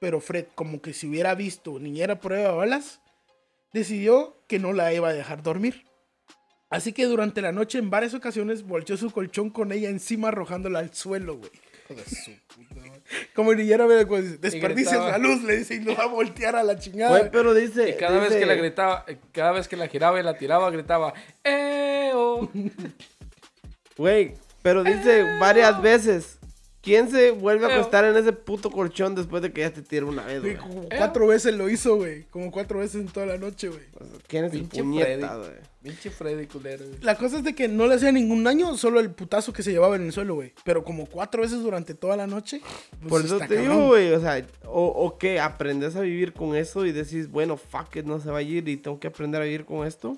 pero Fred, como que si hubiera visto niñera prueba de balas, decidió que no la iba a dejar dormir. Así que durante la noche en varias ocasiones volteó su colchón con ella encima arrojándola al suelo, güey. Hijo de su puta. Como desperdicias gritaba. la luz, le dice, y lo va a voltear a la chingada. Güey, pero dice. Y cada vez que la gritaba, eh, cada vez que la giraba y la tiraba, gritaba, oh". Güey, pero dice varias veces ¿Quién se vuelve a acostar en ese puto colchón después de que ya te tira una vez, Güey, como Eh. cuatro veces lo hizo, güey. Como cuatro veces en toda la noche, güey. ¿Quién es el Pinche puñeta, Freddy. güey? Pinche Freddy culero. güey. La cosa es de que no le hacía ningún daño, solo el putazo que se llevaba en el suelo, güey. Pero como cuatro veces durante toda la noche. pues, Por eso está te cabrón. digo, güey, o sea, o, o que aprendes a vivir con eso y decís, bueno, fuck it, no se va a ir y tengo que aprender a vivir con esto.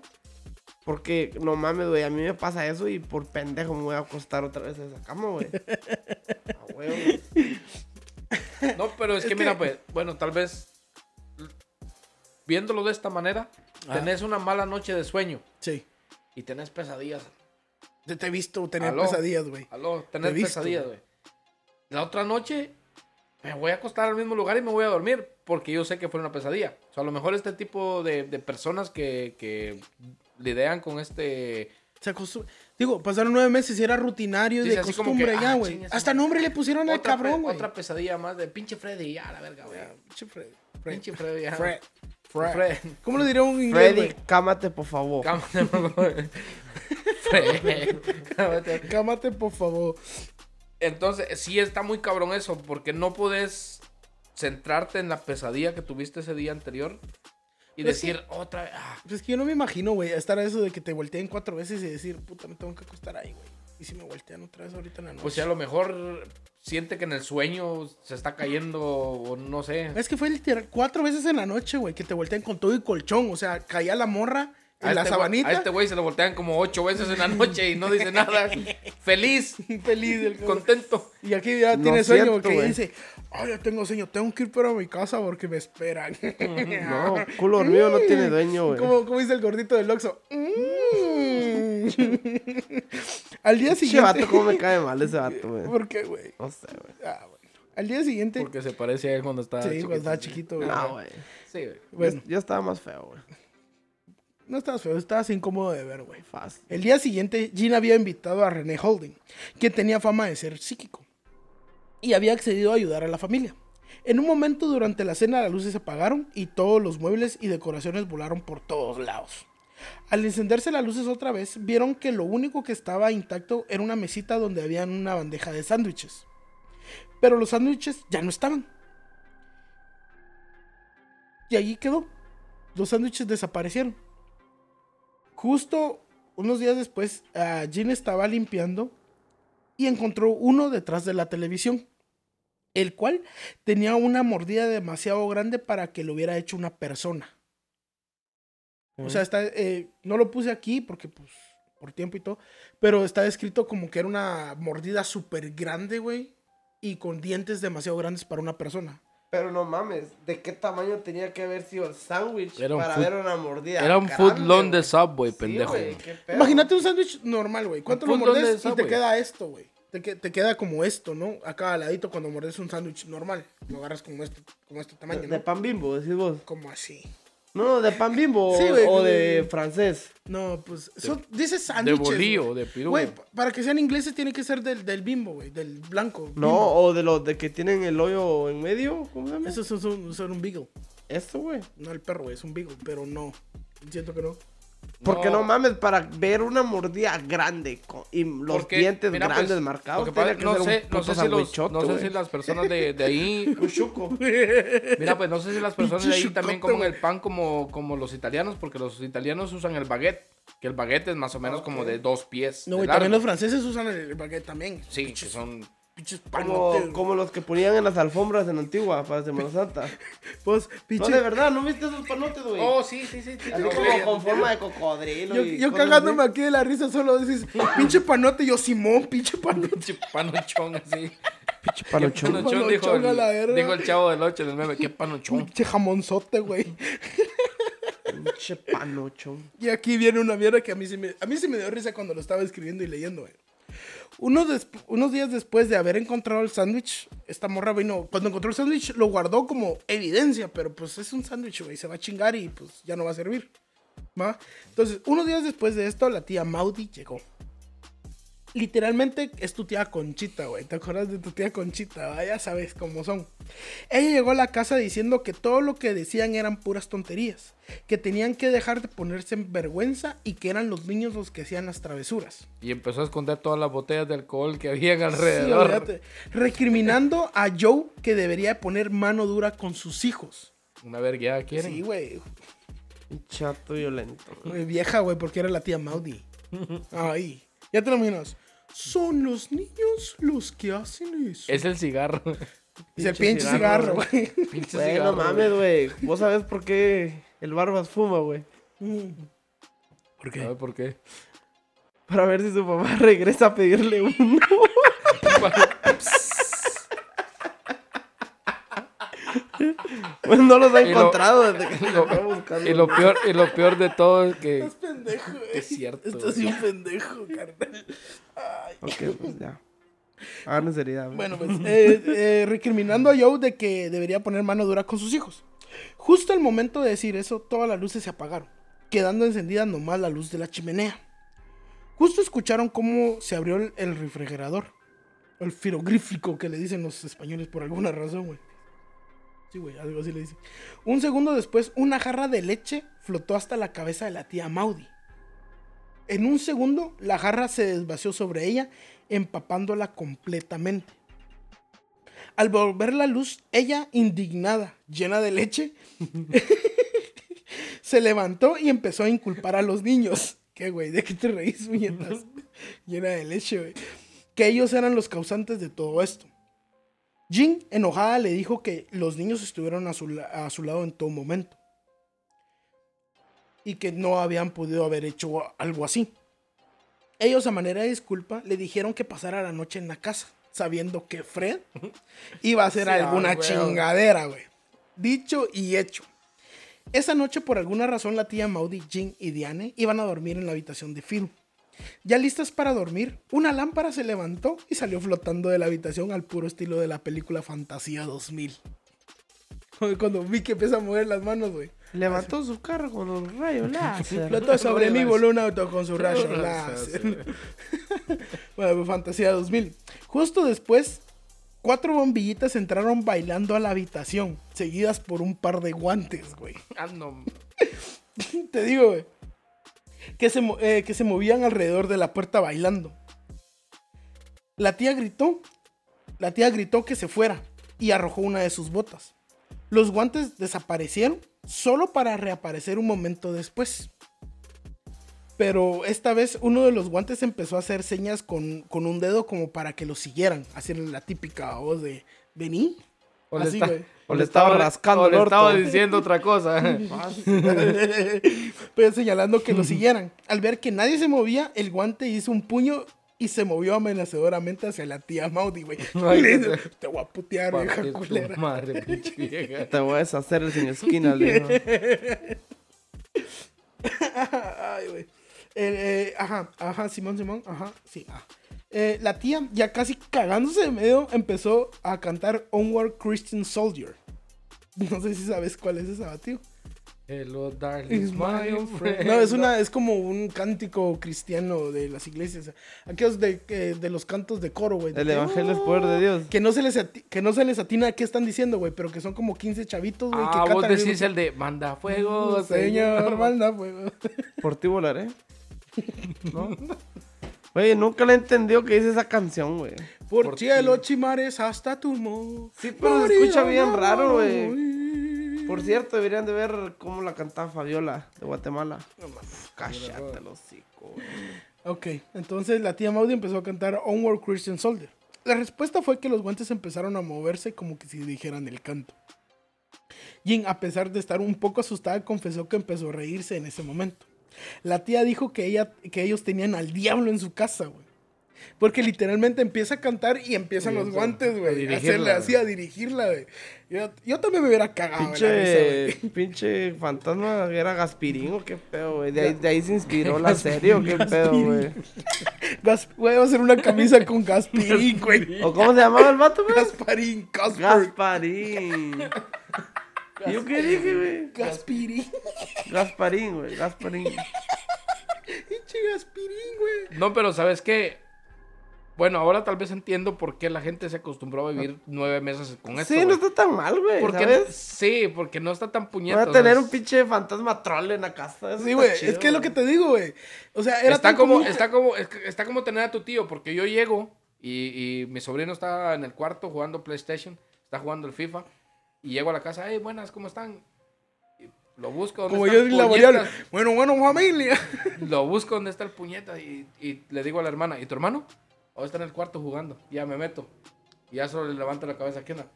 Porque, no mames, güey, a mí me pasa eso y por pendejo me voy a acostar otra vez en esa cama, güey. A huevo. No, pero es, Es que, que- mira, pues, bueno, tal vez viéndolo de esta manera, Ah. tenés una mala noche de sueño Sí. y tenés pesadillas. Te, te he visto tener Aló. pesadillas, güey. Aló, Te he tenés visto, pesadillas, güey. güey. La otra noche me voy a acostar al mismo lugar y me voy a dormir porque yo sé que fue una pesadilla. O sea, a lo mejor este tipo de, de personas que, que lidian con este... Se acostum- Digo, pasaron nueve meses y era rutinario y Dice de costumbre que, ya, ah, güey. su Hasta nombre le pusieron al cabrón, güey. otra pesadilla más de pinche Freddy, ya, la verga, güey. Pinche Fred. Fred. Pinche Freddy, ya. Fred. Fred. Fred. ¿Cómo le diría un inglés, Freddy, cámate, por favor. Cámate, por favor. Fred. Cámate. Cámate, por favor. Entonces, sí está muy cabrón eso, porque no puedes centrarte en la pesadilla que tuviste ese día anterior y Pues decir otra vez. ah, Pues es que yo no me imagino, güey, estar a eso de que te volteen cuatro veces y decir, puta, me tengo que acostar ahí, güey. Y si me voltean otra vez ahorita en la noche. pues si a lo mejor siente que en el sueño se está cayendo o no sé. Es que fue literal cuatro veces en la noche, güey, que te voltean con todo y colchón. O sea, caía la morra en A la este sabanita. a este güey se lo voltean como ocho veces en la noche y no dice nada. Feliz, Feliz del contento. Y aquí ya No tiene sueño porque dice, ay, ya tengo sueño, tengo que ir para mi casa porque me esperan. No, culo dormido no tiene dueño, güey. ¿Cómo, cómo dice el gordito del Oxxo? Mm. Al día Ese siguiente... vato, cómo me cae mal ese vato, güey. ¿Por qué, güey? No sé, güey. Ah, bueno. Al día siguiente... Porque se parece a él cuando estaba Sí, chiquito. cuando estaba chiquito, güey. No, güey. Sí, güey. Bueno, Yo, yo estaba más feo, güey. no estabas feo, estabas incómodo de ver, güey. Fácil. El día siguiente, Jean había invitado a René Holding, que tenía fama de ser psíquico, y había accedido a ayudar a la familia. En un momento durante la cena las luces se apagaron y todos los muebles y decoraciones volaron por todos lados. Al encenderse las luces otra vez, vieron que lo único que estaba intacto era una mesita donde había una bandeja de sándwiches. Pero los sándwiches ya no estaban. Y allí quedó. Los sándwiches desaparecieron. Justo unos días después, ah, Jean estaba limpiando y encontró uno detrás de la televisión, el cual tenía una mordida demasiado grande para que lo hubiera hecho una persona. O sea, está, eh, no lo puse aquí porque, pues, por tiempo y todo, pero está escrito como que era una mordida súper grande, güey, y con dientes demasiado grandes para una persona. Pero no mames, ¿de qué tamaño tenía que haber sido el sándwich Era un para food- ver una mordida? Era un grande, footlong de güey? Subway, pendejo. Imagínate un sándwich normal, güey. ¿Cuánto lo mordes y te queda esto, güey? Te, que- te queda como esto, ¿no? Acá al ladito cuando mordes un sándwich normal. Lo agarras como este, como este tamaño, De ¿no? pan bimbo, decís vos. Como así. No, de pan bimbo Sí, o- de francés. No, pues eso dice De sándwiches. bolillo, güey. de pirú. Güey, pa- para que sean ingleses tiene que ser del, del bimbo, güey. Del blanco. No, o de los de que tienen el hoyo en medio. ¿Cómo se llama? Esos son, son, son un beagle. Esto, güey. No el perro, güey. Es un beagle, pero no. Siento que no. Porque no. mames, para ver una mordida grande con- y los Porque, dientes mira, pues, grandes marcados, que pasa- que no ser un sé, no puto sé si, los, no sé si las personas de, de ahí. Un chuco. Mira, pues no sé si las personas de ahí también comen el pan como, como los italianos, porque los italianos usan el baguette. Que el baguette es más o menos como de dos pies. No, de güey. También los franceses usan el baguette también. Sí, que son. Pinches Como, panotes. como los que ponían en las alfombras en Antigua para Semana Santa. Pues, No, pinche. de verdad, ¿no viste esos panotes, güey? Oh, sí, sí, sí. sí, Así como con forma de cocodrilo. Yo, y yo cagándome así. aquí de la risa solo dices, pinche panote, yo Simón, pinche panote. Pinche panochón así. Pinche panochón. Panochón, dijo, Panochón la el, verga. dijo el chavo del 8 del meme. Qué panochón. Pinche jamonzote, güey. Pinche panochón. Y aquí viene una mierda que a mí, sí me, a mí sí me dio risa cuando lo estaba escribiendo y leyendo, güey. Unos, unos días después de haber encontrado el sándwich, esta morra vino, cuando encontró el sándwich lo guardó como evidencia, pero pues es un sándwich, güey, se va a chingar y pues ya no va a servir. ¿va? Entonces, unos días después de esto, la tía Maudie llegó. Literalmente es tu tía Conchita, güey. ¿Te acuerdas de tu tía Conchita? va? Ya sabes cómo son. Ella llegó a la casa diciendo que todo lo que decían eran puras tonterías, que tenían que dejar de ponerse en vergüenza y que eran los niños los que hacían las travesuras. Y empezó a esconder todas las botellas de alcohol que habían Sí, alrededor. recriminando a Joe que debería poner mano dura con sus hijos. Una vergueada quieren. Sí, güey. Un chato violento. Güey, Vieja, güey, porque era la tía Maudi. Ahí. Ya te lo imaginas. Son los niños los que hacen eso. Es el cigarro. Es el pinche pinche cigarro, cigarro, güey. Pinche Güey, no cigarro, mames, güey. ¿Vos sabés por qué el Barbas fuma, güey? ¿Por ¿Sabes por qué? Para ver si su mamá regresa a pedirle uno. Pues no los ha lo- encontrado desde que y lo buscando. Y lo peor, y lo peor de todo es que Estás pendejo, güey. es cierto. Estás un pendejo, carnal. Ay. Ok, pues ya. Hagan seriedad, güey. Bueno, pues, eh, eh, recriminando a Joe de que debería poner mano dura con sus hijos. Justo al momento de decir eso, todas las luces se apagaron, quedando encendida nomás la luz de la chimenea. Justo escucharon cómo se abrió el, el refrigerador. El frigorífico que le dicen los españoles por alguna razón, güey. Sí, güey, algo así le dicen. Un segundo después, una jarra de leche flotó hasta la cabeza de la tía Maudi. En un segundo, la jarra se desvació sobre ella, empapándola completamente. Al volver la luz, ella, indignada, llena de leche, se levantó y empezó a inculpar a los niños. ¿Qué, güey? ¿De qué te reís, muñecas? llena de leche, güey. Que ellos eran los causantes de todo esto. Jean, enojada, le dijo que los niños estuvieron a su, la- a su lado en todo momento. Y que no habían podido haber hecho algo así. Ellos, a manera de disculpa, le dijeron que pasara la noche en la casa, sabiendo que Fred iba a hacer Sí, alguna ah, güey. chingadera, güey. Dicho y hecho. Esa noche, por alguna razón, la tía Maudie, Jean y Diane iban a dormir en la habitación de Phil. Ya listas para dormir, una lámpara se levantó y salió flotando de la habitación al puro estilo de la película Fantasía 2000. Cuando vi que empieza a mover las manos, güey. Levantó su carro con un rayo láser. Flotó sobre mí, voló un auto con su rayo Láser. láser. bueno, pues, Fantasía 2000. Justo después, cuatro bombillitas entraron bailando a la habitación, seguidas por un par de guantes, güey. Ah, no. Te digo, güey. Que se, eh, que se movían alrededor de la puerta bailando. La tía gritó. La tía gritó que se fuera y arrojó una de sus botas. Los guantes desaparecieron solo para reaparecer un momento después. Pero esta vez uno de los guantes empezó a hacer señas con, con un dedo como para que lo siguieran. Haciendo la típica voz de vení. Así, está- güey. O le estaba rascando o el le estaba diciendo otra cosa. Pero señalando que lo siguieran. Al ver que nadie se movía, el guante hizo un puño y se movió amenazadoramente hacia la tía Maudi, güey. Le dice, Te voy a putear, vieja culera. madre, pinche vieja. Te voy a deshacer el sin esquina, le. Ay, güey. Eh, eh, ajá, ajá, Simón, Simón, ajá, sí. Eh, la tía, ya casi cagándose de medio, empezó a cantar Onward Christian Soldier. No sé si sabes cuál es esa, tío. Hello, darling, my friend. No, es una, es como un cántico cristiano de las iglesias. Aquellos de, que- de los cantos de coro, güey. El evangelio es poder de Dios. Que no se les, ati- que no se les atina qué están diciendo, güey, pero que son como 15 chavitos, güey, que Ah, cantan vos al decís mismo el de manda fuego, tiempo. Señor, manda fuego. Por ti volaré. ¿No? Güey, nunca le entendió que dice esa canción, güey. Por, Por cielo, chimares, hasta tu mo. Sí, pero se escucha bien raro, güey. Por cierto, deberían de ver cómo la cantaba Fabiola de Guatemala. Cállate el hocico, güey. Ok, entonces la tía Maudi empezó a cantar Onward Christian Soldier. La respuesta fue que los guantes empezaron a moverse como que si dijeran el canto. Jin, a pesar de estar un poco asustada, confesó que empezó a reírse en ese momento. La tía dijo que, ella, que ellos tenían al diablo en su casa, güey. Porque literalmente empieza a cantar y empiezan los guantes, güey. A hacerle así, güey. a dirigirla, güey. Yo, yo también me hubiera cagado. la risa, Pinche, güey. pinche fantasma era Gaspirín o qué pedo, güey. De ahí, de ahí se inspiró la serie o qué pedo, güey. Voy a hacer una camisa con Gasparín, güey. ¿O cómo se llamaba el vato, güey? Gasparín, Gasparín. Gasparín. ¿Y yo qué dije, güey? Gaspirín. Gasparín, güey. Gasparín. Pinche Gaspirín, güey. No, pero ¿sabes qué? Bueno, ahora tal vez entiendo por qué la gente se acostumbró a vivir nueve meses con esto. Sí, no está tan mal, güey. porque, ¿sabes? Sí, porque no está tan Voy puñeta. a o sea, tener un pinche fantasma troll en la casa. eso Sí, güey, es que es lo que te digo, güey. O sea, era está tan como, común está como, es que está como tener a tu tío, porque yo llego y, y mi sobrino está en el cuarto jugando PlayStation, está jugando el FIFA, y llego a la casa, hey, buenas, ¿cómo están? Y lo busco donde Como está yo el en la mañana. Bueno, bueno, familia. Lo busco donde está el puñeta y, y le digo a la hermana, ¿y tu hermano? O está en el cuarto jugando, ya me meto. Y ya solo le levanto la cabeza, ¿qué onda?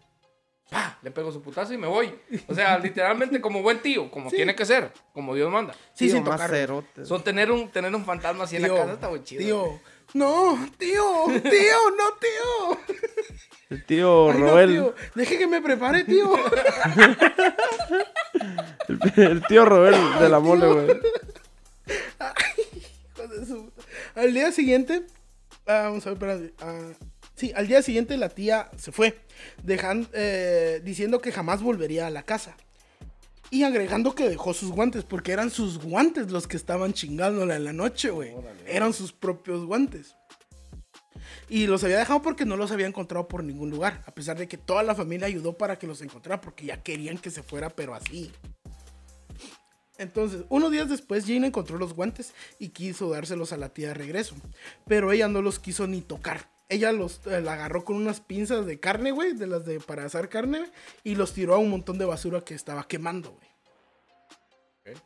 ¡Pah! Le pego su putazo y me voy. O sea, literalmente como buen tío, como tiene que ser, como Dios manda. Sí, Tío, sin tocar. cerote. So, tener un, tener un fantasma así en la casa está muy chido. Tío, no, tío, tío, no, tío. El tío Ay, no, Roel. tío. Deje que me prepare, tío. el, el tío Roel de la mole, güey. Hijo de su. Al día siguiente, ah, vamos a ver, ah, sí, al día siguiente la tía se fue, dejan- eh, diciendo que jamás volvería a la casa. Y agregando que dejó sus guantes, porque eran sus guantes los que estaban chingándola en la noche, güey. Eran sus propios guantes. Y los había dejado porque no los había encontrado por ningún lugar, a pesar de que toda la familia ayudó para que los encontrara, porque ya querían que se fuera, pero así. Entonces, unos días después, Jane encontró los guantes y quiso dárselos a la tía de regreso. Pero ella no los quiso ni tocar. Ella los eh, la agarró con unas pinzas de carne, güey, de las de para asar carne, güey, y los tiró a un montón de basura que estaba quemando, güey.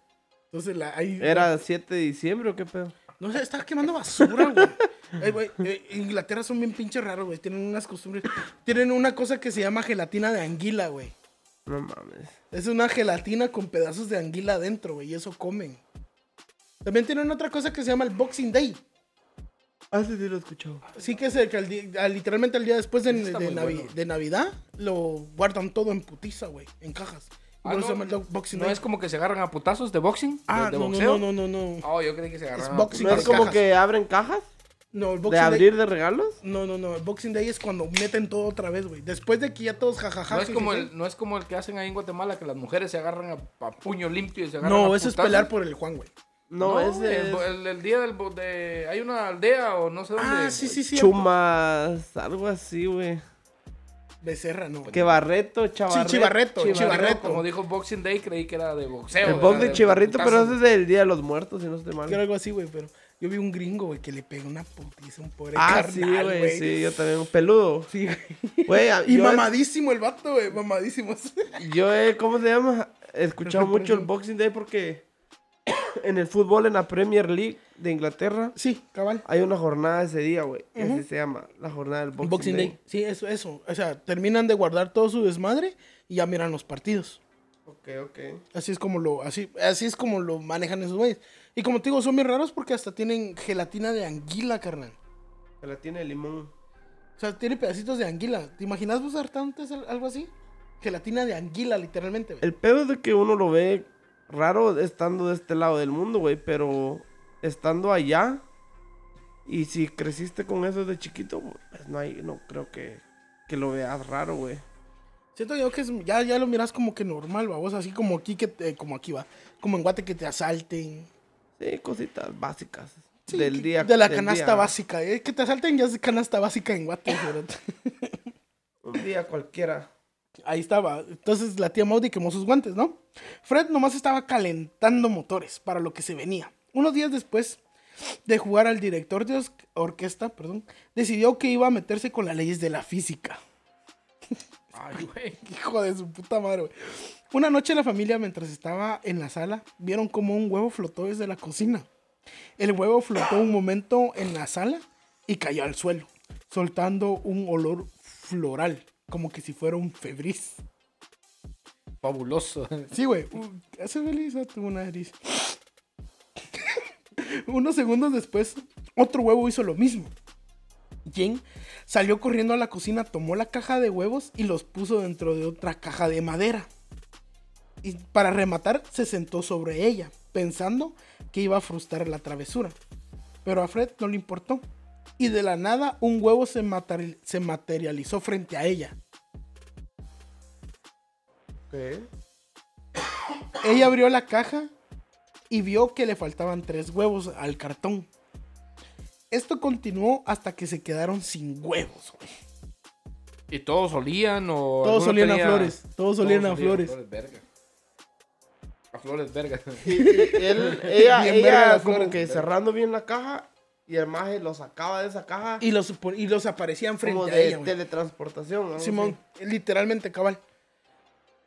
Entonces, la, ahí, ¿Era 7 de diciembre o qué pedo? no sé, estaba quemando basura, güey. Eh, güey, eh, Inglaterra son bien pinches raros, güey. Tienen unas costumbres. Tienen una cosa que se llama gelatina de anguila, güey. No mames. Es una gelatina con pedazos de anguila adentro, güey, y eso comen. También tienen otra cosa que se llama el Boxing Day. Ah, sí, sí lo he escuchado. Sí que es el que al di- al- literalmente el día después de, Eso está de muy Navi- bueno. de Navidad lo guardan todo en putiza, güey, en cajas. Y Ah, por eso se no, llama el Boxing ¿No Day. es como que se agarran a putazos de boxing? ¿De- ah, de, no, boxeo? no, no, no, no. Oh, yo creí que se agarraban. a boxing. ¿No putazos. es como cajas. que abren cajas? No, el ¿De Boxing Day. abrir de regalos? No, no, no. El Boxing Day es cuando meten todo otra vez, güey. Después de que ya todos jajaja. No es, como el, no es como el que hacen ahí en Guatemala, que las mujeres se agarran a, a puño limpio y se agarran No, a eso es putazos. pelear por el Juan, güey. No, No, ese el, es el- el día del... De, hay una aldea o no sé dónde. Ah, sí, sí, sí. chumas, algo así, güey. Becerra, no. Que Barreto, Chavarreto. Chivarreto, Chivarreto. Como dijo Boxing Day, creí que era de boxeo. El box de Chivarrito, pero es del Día de los Muertos, si no estoy mal. Que era algo así, güey, pero yo vi un gringo, güey, que le pegó una putiza un pobre Ah, carnal, sí, güey, sí, yo también. Peludo. Sí, güey. Y mamadísimo el vato, güey, mamadísimo. yo he, ¿cómo se llama? He escuchado mucho el Boxing Day porque en el fútbol, en la Premier League de Inglaterra, Sí, cabal. hay una jornada ese día, güey. que Así se llama, la jornada del Boxing, Boxing, Day. Day. Sí, eso, eso. O sea, terminan de guardar todo su desmadre y ya miran los partidos. Ok, ok. Así es como lo, así, así es como lo manejan esos güeyes. Y como te digo, son bien raros porque hasta tienen gelatina de anguila, carnal. Que la tiene de limón. O sea, tiene pedacitos de anguila. ¿Te imaginas vos antes algo así? Gelatina de anguila, literalmente, güey. El pedo es de que uno lo ve raro estando de este lado del mundo, güey, pero estando allá y si creciste con eso de chiquito, pues no hay, no creo que, que lo veas raro, güey. Siento yo que es- ya, ya lo miras como que normal, vos así como aquí que te- como aquí va, como en Guate que te asalten. Sí, cositas básicas Sí, del día. de la canasta día- básica, eh, que te asalten ya es canasta básica en Guate. Un día cualquiera. Ahí estaba. Entonces la tía Maudie quemó sus guantes, ¿no? Fred nomás estaba calentando motores para lo que se venía. Unos días después de jugar al director de orquesta, perdón, decidió que iba a meterse con las leyes de la física. Ay, güey. Hijo de su puta madre, güey. Una noche la familia, mientras estaba en la sala, vieron como un huevo flotó desde la cocina. El huevo flotó un momento en la sala y cayó al suelo, soltando un olor floral, como que si fuera un febriz. Fabuloso. Sí, güey. Hace feliz a tu nariz. Unos segundos después, otro huevo hizo lo mismo. Jane salió corriendo a la cocina, tomó la caja de huevos y los puso dentro de otra caja de madera. Y para rematar, se sentó sobre ella, pensando que iba a frustrar la travesura. Pero a Fred no le importó. Y de la nada, un huevo se, se materializó frente a ella. Ok. Ella abrió la caja y vio que le faltaban tres huevos al cartón. Esto continuó hasta que se quedaron sin huevos, güey. ¿Y todos olían o.? Todos olían a flores, todos olían a flores. verga. A flores, verga. Y- y él, ella, ella verga como flores. que cerrando bien la caja y el maje lo sacaba de esa caja Y los, y los aparecían frente como a de ella, güey. teletransportación. algo Simón, literalmente, cabal.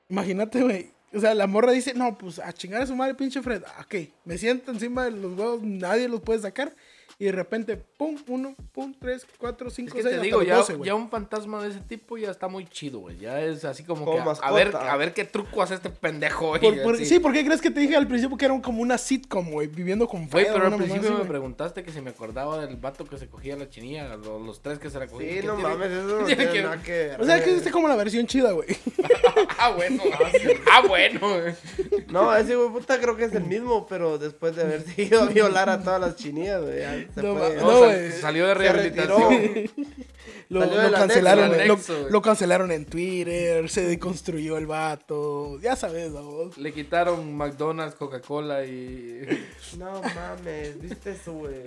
Imagínate, güey. O sea, la morra dice, no, pues a chingar a su madre, pinche Fred. Ah, Ok, me siento encima de los huevos, nadie los puede sacar. Y de repente, pum, uno, pum, tres, cuatro, Es cinco, que seis, te hasta digo, los ya, 12, güey. ya un fantasma de ese tipo ya está muy chido, güey. Ya es así como, Como que a- ver, a ver qué truco hace este pendejo, güey. Por- sí, ¿por qué crees que te dije al principio que era un- como una sitcom, güey? Viviendo con Güey, pero al principio así, me güey. preguntaste que si me acordaba del vato que se cogía la chinilla, lo- los, tres que se la cogían. Sí, ¿Qué no tiene- mames, eso no tiene nada que ver. O sea, que es como la versión chida, güey. Ah, bueno. ah, bueno. güey. No, ese güey puta creo que es el mismo, pero después de haberse ido a violar a todas las chinillas, güey. Se No, fue. sal- salió de rehabilitación. Lo, Salió lo del cancelaron, anexo, lo, cancelaron en Twitter, se deconstruyó el vato. Ya sabes, ¿no? Le quitaron McDonald's, Coca-Cola y. No mames, ¿viste eso, güey?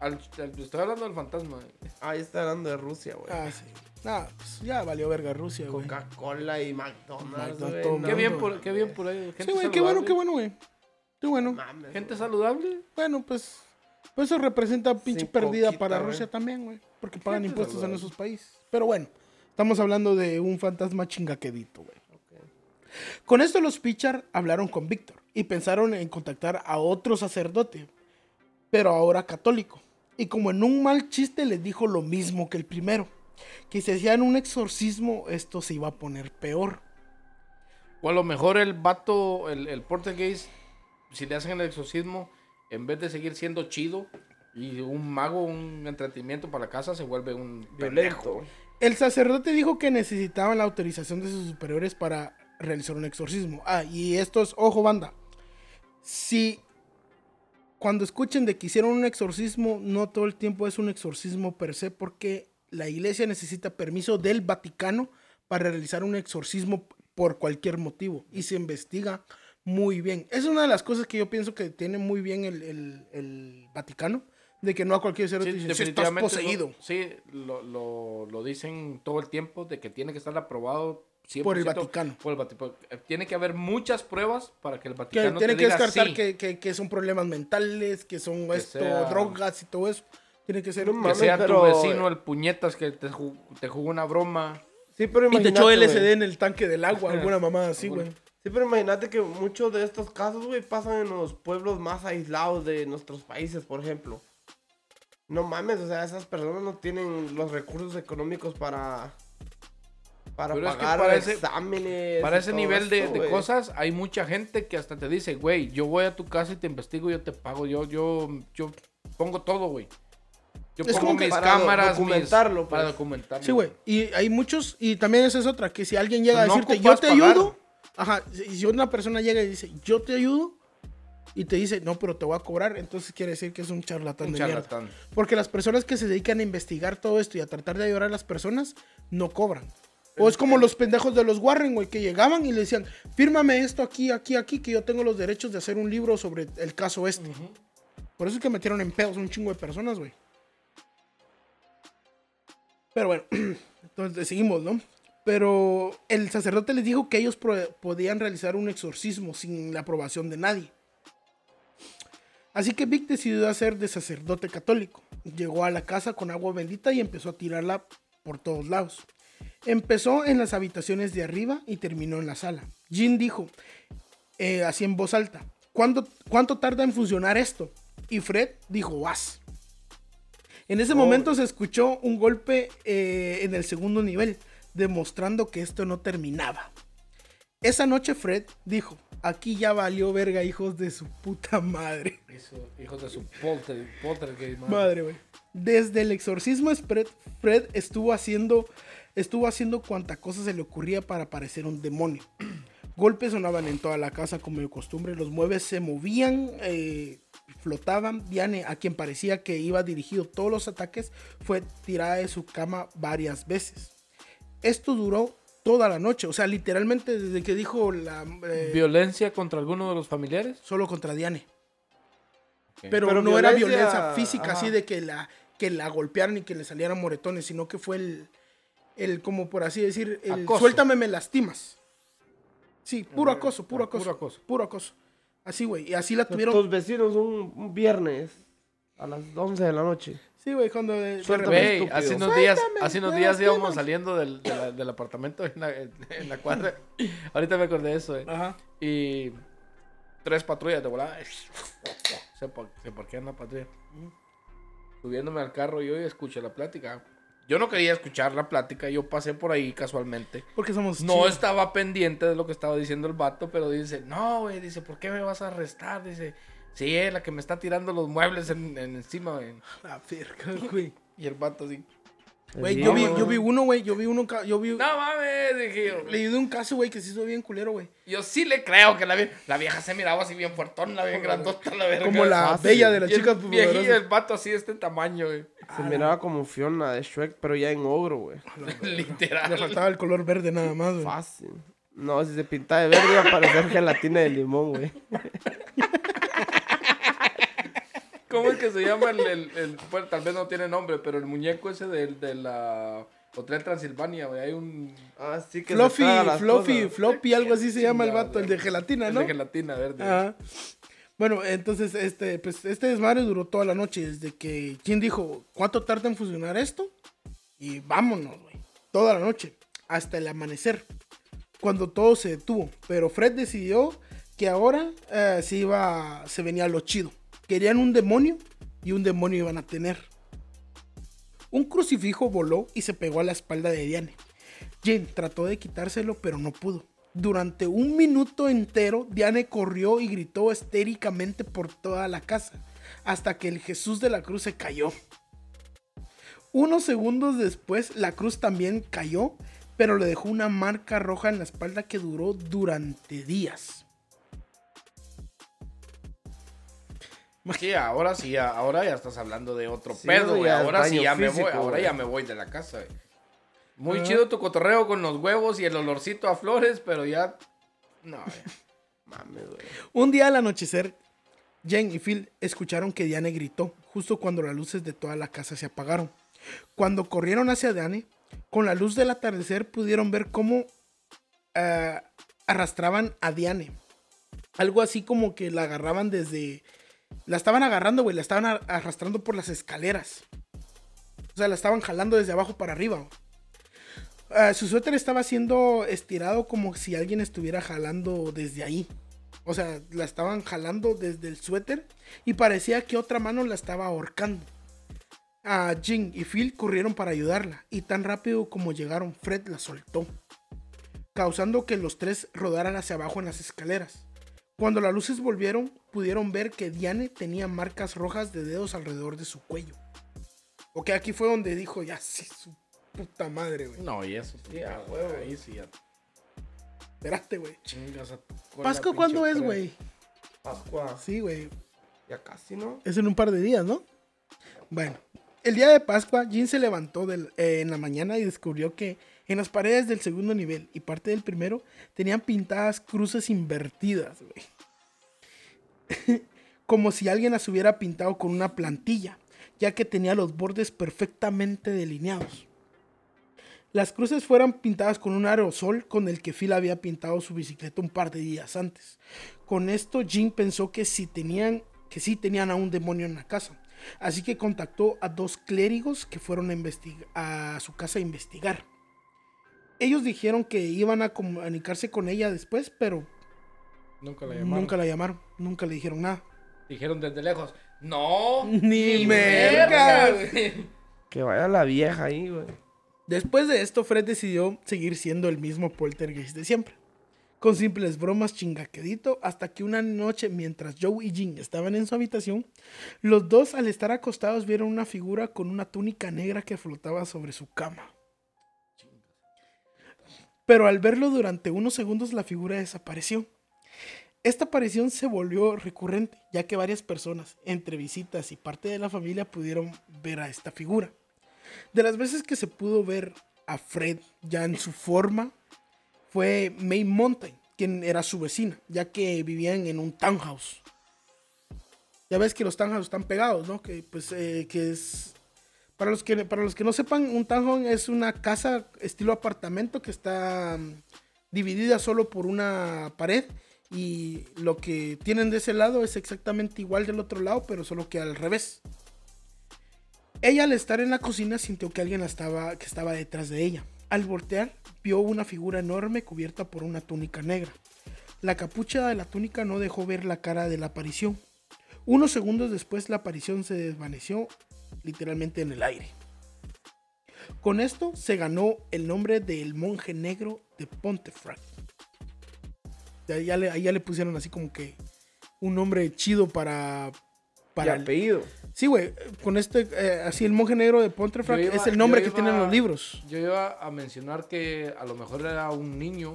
Al, al- estoy hablando del fantasma. güey. Ahí está hablando de Rusia, güey. Ah, sí. Nada, pues ya valió verga Rusia, güey. Coca-Cola y McDonald's, no Qué bien por, qué bien por ahí. Gente Sí, güey, qué bueno, qué bueno, güey. Qué bueno. mames, Gente saludable. Bueno, pues, pues eso representa pinche coquita, para güey. Rusia también, güey. Porque pagan impuestos en esos países. Pero bueno, estamos hablando de un fantasma chingaquedito, güey. Con esto los Pichar hablaron con Víctor y pensaron en contactar a otro sacerdote, pero ahora católico. Y como en un mal chiste les dijo lo mismo que el primero, que si hacían un exorcismo esto se iba a poner peor. O a lo mejor el vato, el, el portugués, si le hacen el exorcismo, en vez de seguir siendo chido y un mago, un entretenimiento para la casa, se vuelve un pendejo. El sacerdote dijo que necesitaban la autorización de sus superiores para realizar un exorcismo. Ah, y esto es, ojo banda, si cuando escuchen de que hicieron un exorcismo, no todo el tiempo es un exorcismo per se, porque la iglesia necesita permiso del Vaticano para realizar un exorcismo por cualquier motivo y se investiga muy bien. Es una de las cosas que yo pienso que tiene muy bien el, el- el Vaticano, de que no a cualquier ser Sí, te dicen, "Sí, estás definitivamente. poseído. lo- sí, lo, lo, lo dicen todo el tiempo de que tiene que estar aprobado 100% Por el Vaticano. por el Vaticano. Tiene que haber muchas pruebas para que el Que Vaticano tiene te que diga descartar sí. que, que- que son problemas mentales, que son Que esto, sea- drogas y todo eso. Tiene que ser. No Que sea pero- tu vecino el puñetas que te, ju- te jugó una broma. Sí, pero y te echó LSD en el tanque del agua, alguna mamada así, güey. Sí, pero imagínate que muchos de estos casos, güey, pasan en los pueblos más aislados de nuestros países, por ejemplo. No mames, o sea, esas personas no tienen los recursos económicos para para Pero es que pagar para ese- exámenes. Para y ese todo nivel de, de cosas, hay mucha gente que hasta te dice, güey, yo voy a tu casa y te investigo, yo te pago, yo, yo, yo pongo todo, güey. Yo Es pongo como mis para cámaras, mis- documentarlo, para pues. documentarlo. Sí, güey. Y hay muchos, y también esa es otra, que si alguien llega a decirte, yo te pagar. ayudo, ajá, si una persona llega y dice, yo te ayudo, y te dice, no, pero te voy a cobrar, entonces quiere decir que es un charlatán Un de charlatán. mierda. Porque las personas que se dedican a investigar todo esto y a tratar de ayudar a las personas, no cobran. O es como los pendejos de los Warren, güey, que llegaban y le decían, fírmame esto aquí, aquí, aquí, que yo tengo los derechos de hacer un libro sobre el caso este. Por eso es que metieron en pedos un chingo de personas, güey. Pero bueno, entonces seguimos, ¿no? Pero el sacerdote les dijo que ellos podían realizar un exorcismo sin la aprobación de nadie. Así que Vic decidió hacer de sacerdote católico. Llegó a la casa con agua bendita y empezó a tirarla por todos lados. Empezó en las habitaciones de arriba y terminó en la sala. Jean dijo, eh, así en voz alta, ¿cuánto, ¿cuánto tarda en funcionar esto? Y Fred dijo, vas. En ese momento se escuchó un golpe eh, en el segundo nivel, demostrando que esto no terminaba. Esa noche Fred dijo, aquí ya valió verga, hijos de su puta madre. Eso, hijos de su polter, poltergeist, madre. Madre. Desde el exorcismo Fred, Fred estuvo haciendo estuvo haciendo cuanta cosa se le ocurría para parecer un demonio. Golpes sonaban en toda la casa como de costumbre, los muebles se movían, eh, flotaban. Diane, a quien parecía que iba dirigido todos los ataques, fue tirada de su cama varias veces. Esto duró toda la noche, o sea, literalmente desde que dijo la... eh, ¿Violencia contra alguno de los familiares? solo contra Diane. Pero, Pero no era violencia, física, ajá. así de que la, que la golpearan y que le salieran moretones, sino que fue el, el como por así decir, el Acoso. suéltame, me lastimas. Sí, puro Ah, acoso, puro acoso. puro acoso. Puro acoso. Así, güey. Y así la tuvieron. Tus vecinos un, un viernes a las 11 de la noche. Sí, güey, cuando de, de Suéltame, hace unos días, Suéltame, hace unos días íbamos saliendo del, de la- del apartamento en la, en la cuadra. Ahorita me acordé de eso, eh. Ajá. Y tres patrullas de volada. Se, par- se parquean la patrulla. Subiéndome al carro yo y escuché la plática. Yo no quería escuchar la plática, yo pasé por ahí casualmente. Porque somos No chidos. estaba pendiente de lo que estaba diciendo el vato, pero dice, no, güey, dice, ¿por qué me vas a arrestar? Dice, sí, es la que me está tirando los muebles en, en encima, güey. La verga, güey. Y el vato así, Güey, yo vi, yo vi uno, güey. Yo vi uno. Yo vi. no mames, dije yo. Leí de un caso, güey, que se hizo bien culero, güey. Yo sí le creo que la, vie- la vieja se miraba así bien fuertona, bien grandota, la verga. Como la bella de las Y el chicas viejillo, el vato así de este tamaño, güey. Se miraba como Fiona de Shrek, pero ya en ogro, güey. Le Literal. faltaba el color verde nada más, güey. Fácil. No, si se pintaba de verde iba a parecer gelatina de limón, güey. ¿Cómo es que se llama el, el, el- bueno, tal vez no tiene nombre, pero el muñeco ese del, de la Hotel Transilvania, güey? Hay un... Así que Fluffy, Fluffy, cosas. Floppy, algo así se llama el vato, el de gelatina, el ¿no? de gelatina verde. Ajá. Bueno, entonces, este, pues, este desmadre duró toda la noche, desde que Jim dijo, ¿cuánto tarda en funcionar esto? Y vámonos, güey. Toda la noche, hasta el amanecer, cuando todo se detuvo. Pero Fred decidió que ahora eh, se iba, se venía lo chido. Querían un demonio y un demonio iban a tener. Un crucifijo voló y se pegó a la espalda de Diane. Jane trató de quitárselo, pero no pudo. Durante un minuto entero, Diane corrió y gritó histéricamente por toda la casa, hasta que el Jesús de la cruz se cayó. Unos segundos después, la cruz también cayó, pero le dejó una marca roja en la espalda que duró durante días. Sí, ahora sí, ahora ya estás hablando de otro Sí, pedo, güey. Ahora sí ya me voy, ahora ya me voy de la casa, güey. Muy Ah. chido tu cotorreo con los huevos y el olorcito a flores, pero ya... No. Mames, güey. Un día al anochecer, Jen y Phil escucharon que Diane gritó, justo cuando las luces de toda la casa se apagaron. Cuando corrieron hacia Diane, con la luz del atardecer pudieron ver cómo eh, arrastraban a Diane. Algo así como que la agarraban desde... La estaban agarrando, güey, la estaban ar- arrastrando por las escaleras. O sea, la estaban jalando desde abajo para arriba. Ah, su suéter estaba siendo estirado como si alguien estuviera jalando desde ahí. O sea, la estaban jalando desde el suéter y parecía que otra mano la estaba ahorcando. A Jin y Phil corrieron para ayudarla y tan rápido como llegaron, Fred la soltó, causando que los tres rodaran hacia abajo en las escaleras. Cuando las luces volvieron, pudieron ver que Diane tenía marcas rojas de dedos alrededor de su cuello. Ok, aquí fue donde dijo, ya sí, su puta madre, güey. No, y eso sí, a huevo. Ahí sí, ya Espérate, güey. chingas a tu ¿Pascua cuándo es, güey? Pascua. Sí, güey. Ya casi, ¿no? Es en un par de días, ¿no? Bueno, el día de Pascua, Jin se levantó del- eh, en la mañana y descubrió que en las paredes del segundo nivel y parte del primero tenían pintadas cruces invertidas. Como si alguien las hubiera pintado con una plantilla, ya que tenía los bordes perfectamente delineados. Las cruces fueron pintadas con un aerosol con el que Phil había pintado su bicicleta un par de días antes. Con esto, Jim pensó que sí tenían, que sí tenían a un demonio en la casa. Así que contactó a dos clérigos que fueron a su casa a investigar. Ellos dijeron que iban a comunicarse con ella después, pero Nunca la llamaron. nunca la llamaron, nunca le dijeron nada. Dijeron desde lejos, no, Ni mergas". güey". Que vaya la vieja ahí, güey. Después de esto, Fred decidió seguir siendo el mismo poltergeist de siempre. Con simples bromas chingaquedito, hasta que una noche, mientras Joe y Jean estaban en su habitación, los dos al estar acostados vieron una figura con una túnica negra que flotaba sobre su cama. Pero al verlo durante unos segundos la figura desapareció. Esta aparición se volvió recurrente, ya que varias personas, entre visitas y parte de la familia, pudieron ver a esta figura. De las veces que se pudo ver a Fred ya en su forma, fue May Mountain, quien era su vecina, ya que vivían en un townhouse. Ya ves que los townhouse están pegados, ¿no? Que pues eh, que es para los que no sepan, un townhome es una casa estilo apartamento que está mm, dividida solo por una pared y lo que tienen de ese lado es exactamente igual del otro lado, pero solo que al revés. Ella al estar en la cocina sintió que alguien estaba, que estaba detrás de ella. Al voltear, vio una figura enorme cubierta por una túnica negra. La capucha de la túnica no dejó ver la cara de la aparición. Unos segundos después la aparición se desvaneció literalmente en el aire. Con esto se ganó el nombre del monje negro de Pontefract. Ya, ya le, ahí ya le pusieron así como que un nombre chido para... para el- apellido. Sí, güey, con este, eh, así el monje negro de Pontefract iba- es el nombre que tienen los libros. Yo iba a mencionar que a lo mejor era un niño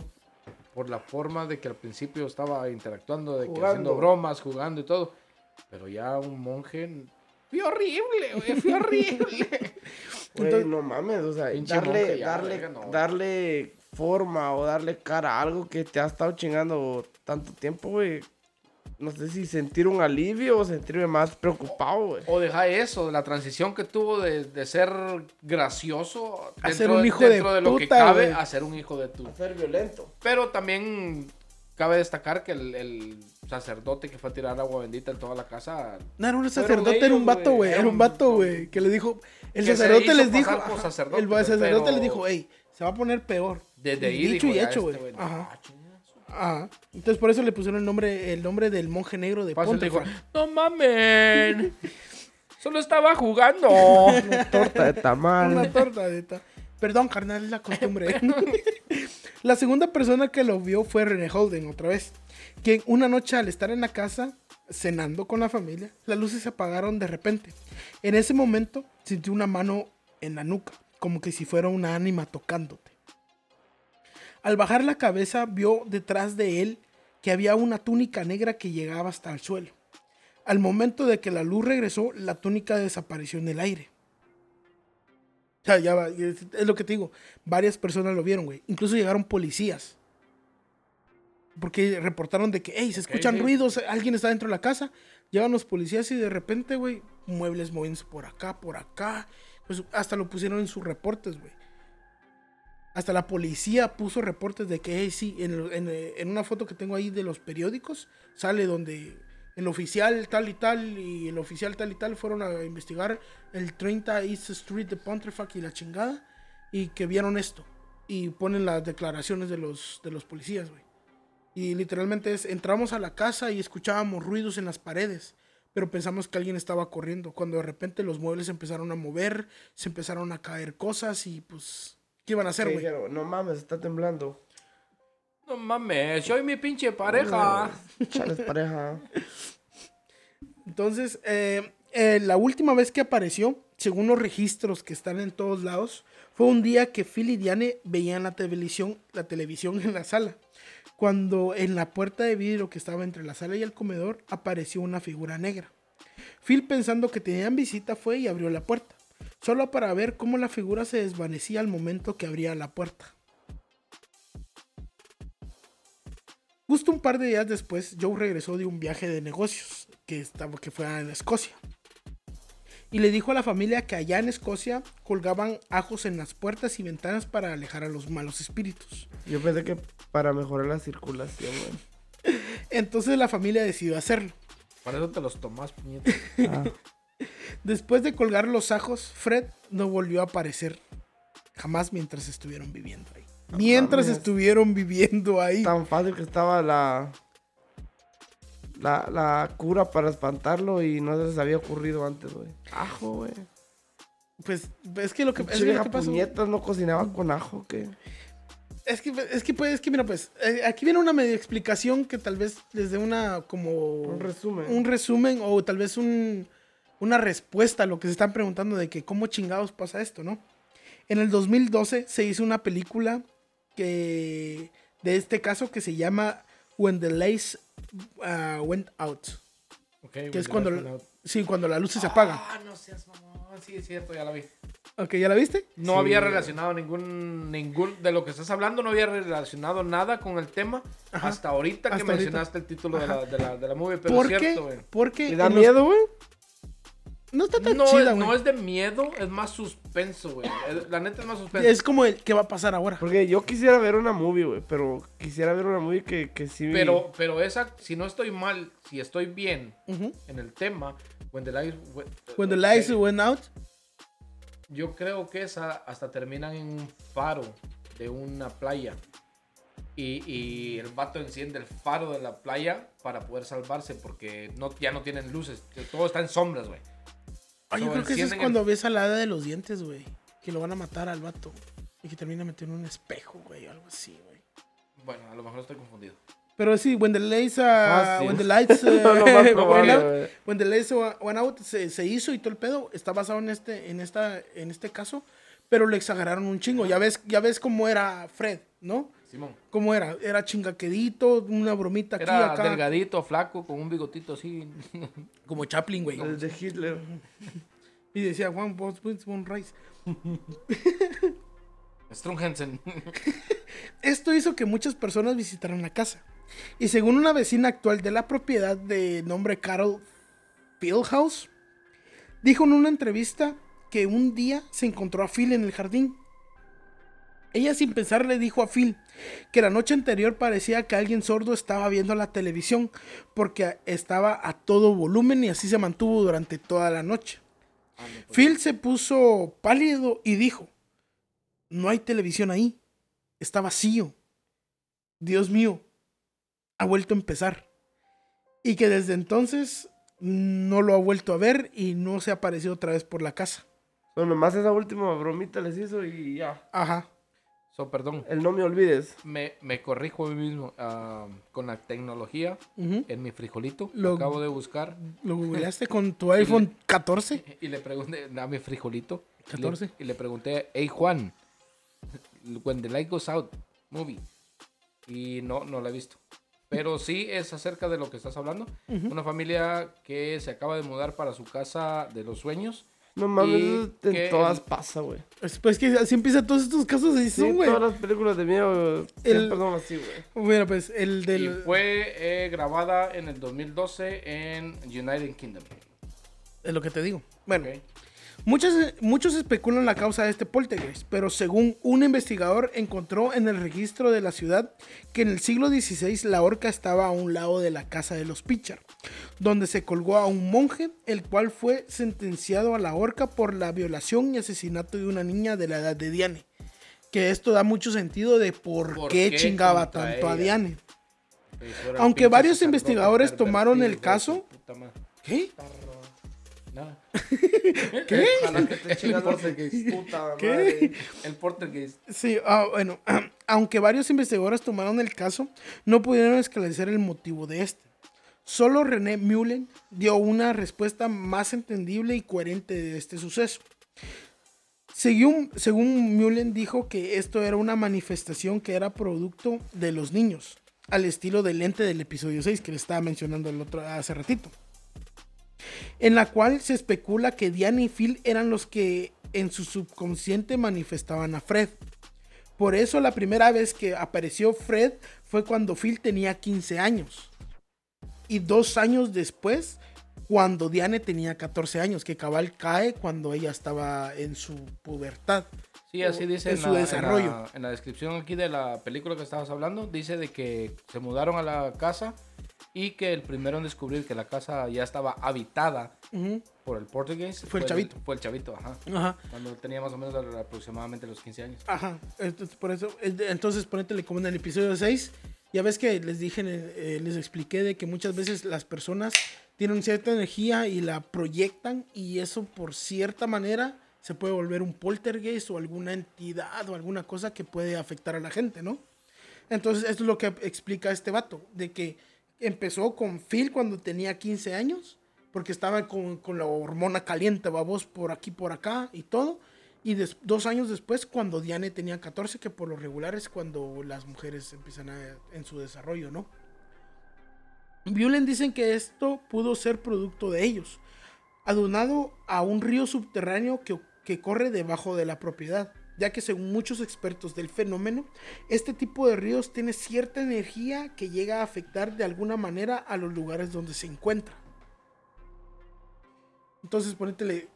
por la forma de que al principio estaba interactuando, de que haciendo bromas, jugando y todo. Pero ya un monje. Fue horrible, güey, fue horrible. Entonces- no mames, o sea, darle, ya, darle, verga, no. darle forma o darle cara a algo que te ha estado chingando tanto tiempo, güey. No sé si sentir un alivio o sentirme más preocupado, güey. O deja eso, la transición que tuvo de, de ser gracioso A dentro, ser un hijo de de, lo que puta, cabe a ser un hijo de tu. Ser violento. Pero también cabe destacar que el, el sacerdote que fue a tirar agua bendita en toda la casa. No, era un sacerdote, era un vato, güey. Era un vato, güey. Que le dijo. El sacerdote les dijo. por ajá, sacerdote, el sacerdote pero- les dijo, hey, se va a poner peor. Desde ahí Dicho y hecho, este güey. no, Ajá. chingazo. Ajá. Entonces por eso le pusieron el nombre, el nombre del monje negro de Fácil dijo, no mamen. Solo estaba jugando. Torta de tamal. Una torta de ta- Perdón, carnal, es la costumbre. la segunda persona que lo vio fue René Holden, otra vez. Quien una noche al estar en la casa, cenando con la familia, las luces se apagaron de repente. En ese momento sintió una mano en la nuca, como que si fuera una ánima tocándote. Al bajar la cabeza vio detrás de él que había una túnica negra que llegaba hasta el suelo. Al momento de que la luz regresó, la túnica desapareció en el aire. O sea, ya va, es, es lo que te digo. Varias personas lo vieron, güey. Incluso llegaron policías. Porque reportaron de que, hey, se escuchan sí. ruidos, alguien está dentro de la casa. Llegan los policías y de repente, güey, muebles moviéndose por acá, por acá. Pues hasta lo pusieron en sus reportes, güey. Hasta la policía puso reportes de que, hey, sí, en, eh, en una foto que tengo ahí de los periódicos, sale donde el oficial tal y tal y el oficial tal y tal fueron a investigar el 30 East Street de Pontefract y la chingada y que vieron esto y ponen las declaraciones de los, de los policías, güey. Y literalmente es, entramos a la casa y escuchábamos ruidos en las paredes, pero pensamos que alguien estaba corriendo. Cuando de repente los muebles empezaron a mover, se empezaron a caer cosas y pues, ¿qué iban a hacer, güey? dijeron, no mames, está temblando. No mames, soy mi pinche pareja. Chales pareja. Entonces, eh, eh, la última vez que apareció, según los registros que están en todos lados, fue un día que Phil y Diane veían la televisión, la televisión en la sala. Cuando en la puerta de vidrio que estaba entre la sala y el comedor apareció una figura negra. Phil pensando que tenían visita fue y abrió la puerta, solo para ver cómo la figura se desvanecía al momento que abría la puerta. Justo un par de días después, Joe regresó de un viaje de negocios que, estaba, que fue en Escocia. Y le dijo a la familia que allá en Escocia colgaban ajos en las puertas y ventanas para alejar a los malos espíritus. Yo pensé que para mejorar la circulación, güey. Entonces la familia decidió hacerlo. Para eso te los tomas, puñeta. Ah, Después de colgar los ajos, Fred no volvió a aparecer jamás mientras estuvieron viviendo ahí. Mientras mames. estuvieron viviendo ahí. tan fácil que estaba la, la la cura para espantarlo y no se les había ocurrido antes, güey. Ajo, güey. Pues es que lo que, es que lo que pasó. puñetas no cocinaba con ajo, ¿qué? Es que, es que, pues, es que mira, pues, eh, aquí viene una media explicación que tal vez les dé una, como... Un resumen. Un resumen o tal vez un, una respuesta a lo que se están preguntando de que cómo chingados pasa esto, ¿no? En el 2012 se hizo una película que, de este caso que se llama When the Lace uh, Went Out. Okay, Que es cuando, la- sí, cuando la luz se apaga. Ah, no seas mamón. Sí, es cierto, ya la vi. Ok, ¿ya la viste? No había relacionado ningún, ningún, de lo que estás hablando, no había relacionado nada con el tema Ajá. hasta ahorita que ahorita. mencionaste el título de la, de, la, de la movie, pero ¿Por es qué? cierto, güey. Porque ¿Le da miedo, güey? No está tan No, chida, es, no güey. es de miedo, es más suspenso, güey. La neta es más suspenso. Es como el que va a pasar ahora. Porque yo quisiera ver una movie, güey, pero quisiera ver una movie que, que sí... Pero, pero esa, si no estoy mal, si estoy bien en el tema, When the Lights Went- When the lights eh, went out. Yo creo que esa hasta terminan en un faro de una playa. Y, y el vato enciende el faro de la playa para poder salvarse porque no, ya no tienen luces. Todo está en sombras, güey. Ay, yo So, creo que eso es encienden el- cuando ves a la hada de los dientes, güey. Que lo van a matar al vato. Y que termina metiendo en un espejo, güey. Algo así, güey. Bueno, a lo mejor estoy confundido. Pero sí, When the Lights, uh, Fácil. when the lights uh, went out. When the Lights Went Out se, se hizo y todo el pedo. Está basado en este, en esta, en este caso. Pero lo exageraron un chingo. Ya ves, ya ves cómo era Fred, ¿no? Simón. ¿Cómo era? Era chingaquedito, una bromita aquí, Era acá. delgadito, flaco, con un bigotito así. Como Chaplin, güey. El de Hitler. Y decía, Juan, vos, vos, one rice. Strungensen. Esto hizo que muchas personas visitaran la casa. Y según una vecina actual de la propiedad de nombre Carol Fieldhouse, dijo en una entrevista que un día se encontró a Phil en el jardín. Ella sin pensar le dijo a Phil que la noche anterior parecía que alguien sordo estaba viendo la televisión porque estaba a todo volumen y así se mantuvo durante toda la noche. Phil se puso pálido y dijo, no hay televisión ahí, está vacío. Dios mío, ha vuelto a empezar. Y que desde entonces no lo ha vuelto a ver y no se ha aparecido otra vez por la casa. Bueno, nomás esa última bromita les hizo y ya. Ajá. So, perdón. El no me olvides. Me, me corrijo a mí mismo. ah, con la tecnología Ujú. en mi frijolito. Lo- Lo acabo de buscar. ¿Lo googleaste con tu iPhone 14? Y le pregunté a mi frijolito. y le- 14. Y le, pregunté, hey Juan, When the Light Goes Out, movie. Y no, no la he visto. Pero sí es acerca de lo que estás hablando. Una familia que se acaba de mudar para su casa de los sueños. No mames, Y eso en que todas el- pasa, güey. Pues, pues que así empiezan todos estos casos así Sí, son, güey. todas las películas de miedo siempre son así, güey. Bueno, pues el Y del... fue eh, grabada en el 2012 en United Kingdom. Es lo que te digo. Bueno, ¿ok? Muchos, muchos especulan la causa de este poltergeist, pero según un investigador encontró en el registro de la ciudad que en el siglo XVI la horca estaba a un lado de la casa de los Pichar, donde se colgó a un monje, el cual fue sentenciado a la horca por la violación y asesinato de una niña de la edad de Diane. Que esto da mucho sentido de por, ¿Por qué, qué chingaba tanto a? Diane. Aunque varios investigadores tomaron el caso-. ¿Qué? ¿Qué? Ojalá que te chingas los Portergeist. puta ¿Qué? madre. El Portergeist. Sí, ah, bueno, aunque varios investigadores tomaron el caso, no pudieron esclarecer el motivo de este. Solo René Mullen dio una respuesta más entendible y coherente de este suceso. Según, según Mullen dijo que esto era una manifestación que era producto de los niños, al estilo del ente del episodio 6 que le estaba mencionando el otro hace ratito en la cual se especula que Diane y Phil eran los que en su subconsciente manifestaban a Fred. Por eso la primera vez que apareció Fred fue cuando Phil tenía 15 años. Y dos años después, cuando Diane tenía 14 años, que cabal cae cuando ella estaba en su pubertad. Sí, así dice en su la, desarrollo. En la, en la descripción aquí de la película que estabas hablando, dice de que se mudaron a la casa y que el primero en descubrir que la casa ya estaba habitada Ujú. por el portugués Fue el chavito. Fue el chavito, ajá. Ajá. Cuando tenía más o menos aproximadamente los 15 años. Ajá, entonces, por eso, entonces ponétele como en el episodio 6, ya ves que les dije, eh, les expliqué de que muchas veces las personas tienen cierta energía y la proyectan y eso por cierta manera se puede volver un poltergeist o alguna entidad o alguna cosa que puede afectar a la gente, ¿no? Entonces esto es lo que explica este vato, de que empezó con Phil cuando tenía 15 años, porque estaba con, con la hormona caliente, babos, por aquí, por acá y todo. Y dos años después, cuando Diane tenía 14, que por lo regular es cuando las mujeres empiezan a- en su desarrollo, ¿no? Violen dicen que esto pudo ser producto de ellos, adunado a un río subterráneo que, que corre debajo de la propiedad, ya que según muchos expertos del fenómeno, este tipo de ríos tiene cierta energía que llega a afectar de alguna manera a los lugares donde se encuentra. Entonces, ponétele,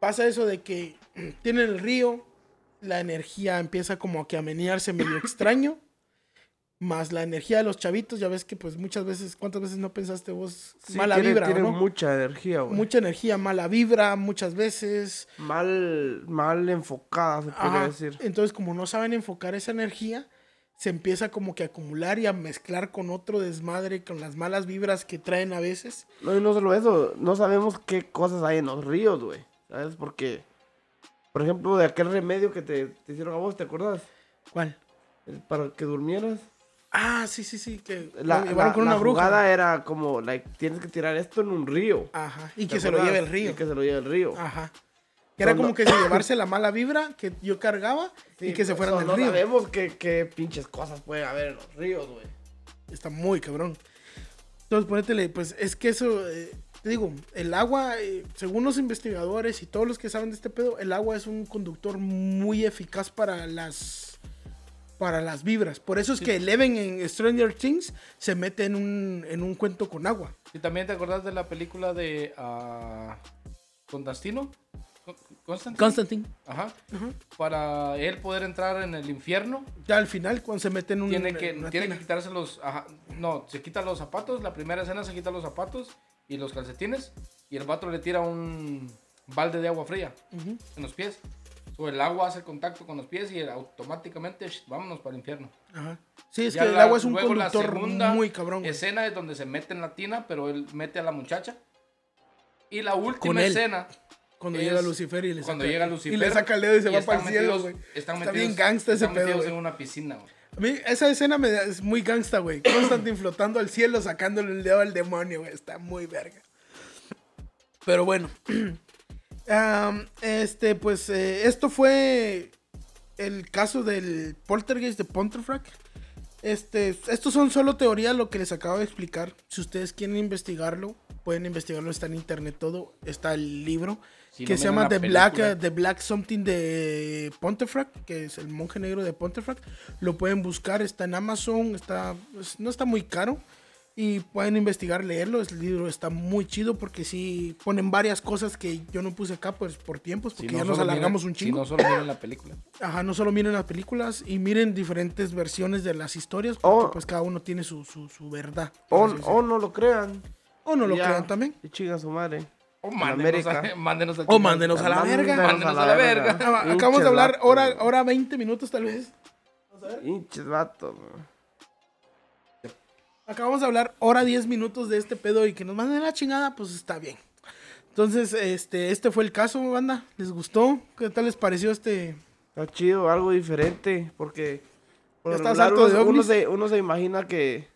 pasa eso de que tienen el río, la energía empieza como que a menearse medio extraño, más la energía de los chavitos, ya ves que pues muchas veces, ¿cuántas veces no pensaste vos Sí, mala tiene, vibra, tiene no? mucha energía, güey. Mucha energía, mala vibra, muchas veces. Mal, mal enfocada, se podría decir. Entonces, como no saben enfocar esa energía, se empieza como que a acumular y a mezclar con otro desmadre, con las malas vibras que traen a veces. No, y no solo eso, no sabemos qué cosas hay en los ríos, güey. ¿Sabes? Porque, por ejemplo, de aquel remedio que te, te hicieron a vos, ¿te acuerdas? ¿Cuál? Para que durmieras. Ah, sí, sí, sí, que La, la- con la una bruja. jugada era como, like, tienes que tirar esto en un río. Ajá, y ¿Te que se lo lleve el río. Y que se lo lleve el río. Ajá. Que era Cuando- como que se llevarse la mala vibra que yo cargaba y que se fueran del no río. sabemos qué, qué pinches cosas puede haber en los ríos, güey. Está muy cabrón. Entonces, ponétele, pues es que eso, eh, te digo, el agua, eh, según los investigadores y todos los que saben de este pedo, el agua es un conductor muy eficaz para las para las vibras. Por eso es que Eleven en Stranger Things se mete en un, en un cuento con agua. ¿Y también te acordás de la película de ah, Constantino? Con- Constantino. Constantine. Ajá. Para él poder entrar en el infierno, Ya al final, cuando se mete en un. tiene que, tiene que quitarse los. ajá, no, se quita los zapatos. La primera escena se quita los zapatos y los calcetines. Y el vato le tira un balde de agua fría Ujú. en los pies. O el agua hace contacto con los pies y automáticamente sh, vámonos para el infierno. Ajá. Sí, es Ya que el la- agua es un luego conductor muy cabrón. güey. Escena es donde se mete en la tina, pero él mete a la muchacha. Y la última escena. Cuando es llega Lucifer y le cuando saca, llega y Lucifer le saca el dedo y se va están para el cielo, güey. Están Está metidos, bien gangsta ese están pedo, metidos en una piscina, güey. A mí, esa escena me da- es muy gangsta, güey. Constantine flotando al cielo, sacándole el dedo al demonio, güey. Está muy verga. Pero bueno. Este, pues, eh, esto fue el caso del poltergeist de Pontefract. Este, estos son solo teorías, lo que les acabo de explicar. Si ustedes quieren investigarlo, pueden investigarlo. Está en internet todo. Está el libro Si que no se llama la The Black, película. eh, The Black Something de Pontefract, que es el monje negro de Pontefract. Lo pueden buscar, está en Amazon, está, pues, no está muy caro. Y pueden investigar, leerlo. El libro está muy chido porque sí ponen varias cosas que yo no puse acá pues, por tiempos, Si porque no ya nos alargamos miren- un chingo. Si no solo miren la película. Ajá, no solo miren las películas y miren diferentes versiones de las historias, porque pues cada uno tiene su, su, su verdad. O, o no lo crean. O no lo Ya. crean también. Y chinga su madre. O En mándenos, a, mándenos al O mándenos a la verga. Mándenos a la verga. Acabamos de hablar hora, hora 20 minutos tal vez. Pinches vatos, güey. Acabamos de hablar hora 10 minutos de este pedo y que nos manden la chingada, pues está bien. Entonces, este, este fue el caso, banda. ¿Les gustó? ¿Qué tal les pareció este? Está chido, algo diferente, porque por ¿Ya lo estás regular harto de uno, se, uno se imagina que,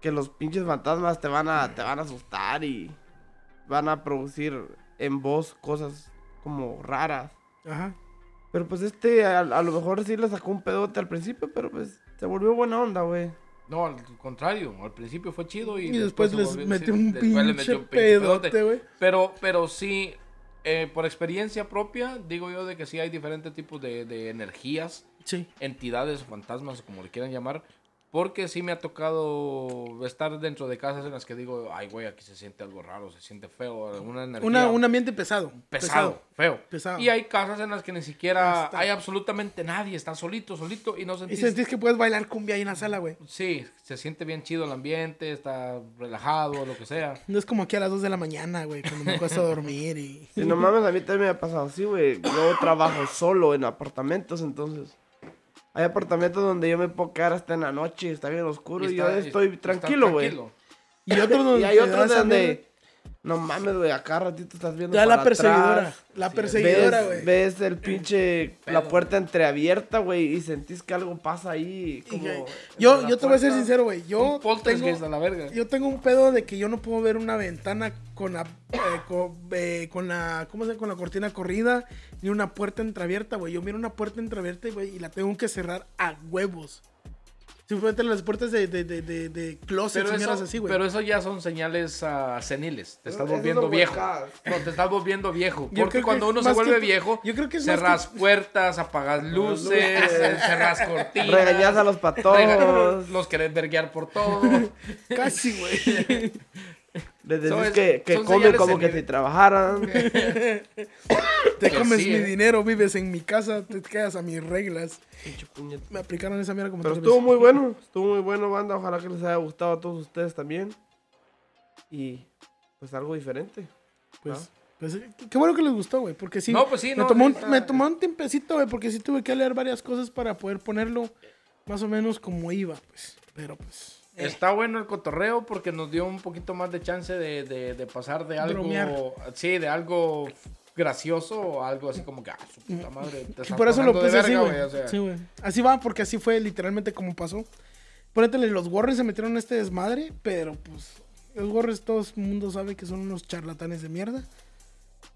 que los pinches fantasmas te van a te van a asustar y van a producir en vos cosas como raras. Ajá. Pero pues este a, a lo mejor sí le sacó un pedote al principio, pero pues se volvió buena onda, güey. No, al contrario. Al principio fue chido y, Y después les metió un pinche un pedote. Pero, pero sí, eh, por experiencia propia, digo yo de que sí hay diferentes tipos de, de energías, Sí. entidades o fantasmas, como le quieran llamar. Porque sí me ha tocado estar dentro de casas en las que digo, ay, güey, aquí se siente algo raro, se siente feo, una energía Una, un ambiente pesado. pesado, feo. Pesado. Y hay casas en las que ni siquiera Está. hay absolutamente nadie, está solito, solito y no Y sentís... sentís que puedes bailar cumbia ahí en la sala, güey. Sí, se siente bien chido el ambiente, está relajado, lo que sea. No es como aquí a las 2 de la mañana, güey, cuando me cuesta dormir y... Y no mames, a mí también me ha pasado así, güey. Yo trabajo solo en apartamentos, entonces. Hay apartamentos donde yo me puedo quedar hasta en la noche, está bien oscuro y, yo estoy tranquilo, güey. Y otros donde Y hay otros donde. No mames, güey, acá ratito estás viendo. Te da la perseguidora. atrás, La Sí, perseguidora, ves, güey. ves el pinche. La puerta entreabierta, güey, y sentís que algo pasa ahí. Como Yo, yo te voy a ser sincero, güey. Yo tengo, a la verga. yo tengo un pedo de que yo no puedo ver una ventana con la, eh, con, eh, con la, ¿cómo se llama? Con la cortina corrida ni una puerta entreabierta, güey. Yo miro una puerta entreabierta, güey, y la tengo que cerrar a huevos. Simplemente las puertas de, de, de, de, de closets Pero y mierdas eso, así, güey. pero eso ya son señales ah, seniles. Te estás volviendo viejo. No, te estás volviendo viejo. Yo Porque cuando uno se que vuelve viejo, yo creo que es más cerras que- puertas, apagas luces, luces. cerras cortinas. Regañas a los patojos. Los querés verguear por todo. Casi, güey. Les decís es- que, que comen como que si trabajaran. Te comes sí, mi eh. dinero, vives en mi casa, te quedas a mis reglas. Me aplicaron esa mierda como Pero estuvo veces. muy bueno, estuvo muy bueno, banda. Ojalá que les haya gustado a todos ustedes también. Y pues algo diferente. Pues, pues, qué bueno que les gustó, güey, porque sí. No, pues sí, me, no, tomó sí un, está- me tomó un tiempecito, güey, porque sí tuve que leer varias cosas para poder ponerlo más o menos como iba, pues. Pero pues. Eh, Está bueno el cotorreo porque nos dio un poquito más de chance de, de- de pasar de algo. Bromear. Sí, de algo gracioso a algo así como que, ah, su puta madre. Te Y estás por eso lo puse así, güey. o sea. Sí, güey. Así va, porque así fue literalmente como pasó. Ponétele, los Warriors se metieron en este desmadre, pero pues los Warriors todo el mundo sabe que son unos charlatanes de mierda.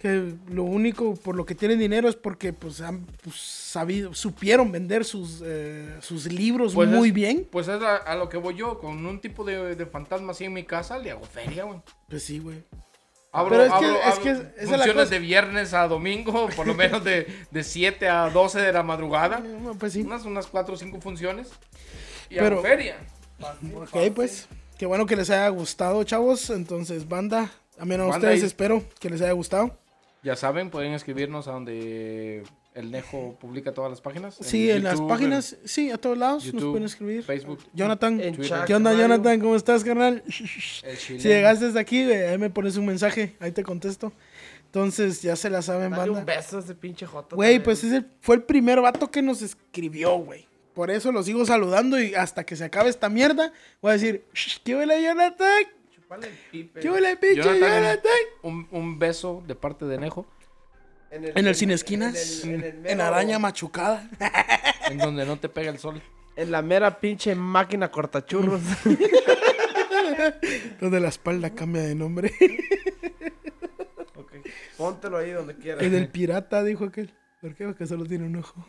Que lo único por lo que tienen dinero es porque pues han pues, sabido, supieron vender sus, eh, sus libros Pues muy es- bien. Pues es a, a lo que voy yo, con un tipo de, de fantasma así en mi casa, le hago feria, güey. Pues sí, güey. Abro, Pero es que- abro- es abro que esa es la funciones cosa. de viernes a domingo, por lo menos de, de 7 a 12 de la madrugada. No, Pues sí. Unas, unas 4 o 5 funciones. Y Pero- hago feria. Ok, pues. Qué bueno que les haya gustado, chavos. Entonces, banda. A menos a Banda ustedes ahí. espero que les haya gustado. Ya saben, pueden escribirnos a donde el Nejo publica todas las páginas. Sí, en las YouTube, páginas, sí, a todos lados nos YouTube, pueden escribir. Facebook. Jonathan, ¿qué onda. Jonathan? ¿Cómo estás, carnal? Si llegaste hasta aquí, ahí me pones un mensaje, ahí te contesto. Entonces, ya se la saben, Dale un banda. beso a ese pinche joto. Güey, pues ese fue el primer vato que nos escribió, güey. Por eso lo sigo saludando y hasta que se acabe esta mierda, voy a decir, ¿qué huele, Jonathan? Pipe. ¿Qué huele, pinche Jonathan, Jonathan? Un, un beso de parte de Nejo, En el Sin Esquinas, En, en, el- en el mero- Araña Machucada. en donde no te pega el sol. En la mera pinche máquina cortachurros. Donde la espalda cambia de nombre. ok. Póntelo ahí donde quieras. En el pirata, dijo aquel. ¿Por qué? Porque solo tiene un ojo.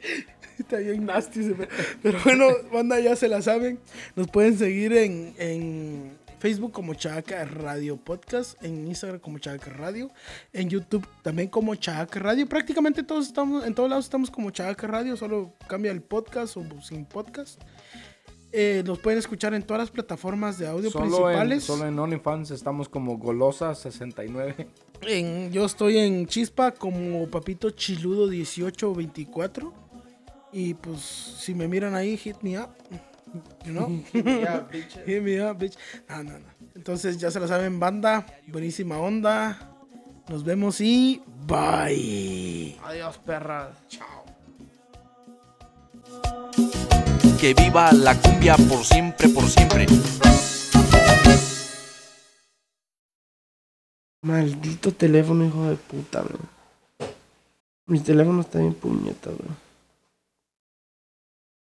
Está bien nasty. Pero bueno, banda, ya se la saben. Nos pueden seguir en, en Facebook como Chaca Radio Podcast, en Instagram como Chaca Radio, en YouTube también como Chaca Radio. Prácticamente todos estamos, en todos lados estamos como Chaca Radio, solo cambia el podcast o sin podcast. Eh, nos pueden escuchar en todas las plataformas de audio Solo en, principales. solo en OnlyFans estamos como Golosa69. En- yo estoy en Chispa como Papito Chiludo 1824. Y pues si me miran ahí, hit me up. You know? Hit me up, bitch. No, no, no. Entonces ya se lo saben, banda. Buenísima onda. Nos vemos y bye. Adiós, perras. Chao. Que viva la cumbia por siempre, por siempre. Maldito teléfono, hijo de puta, bro. Mi teléfono está bien puñeta, bro.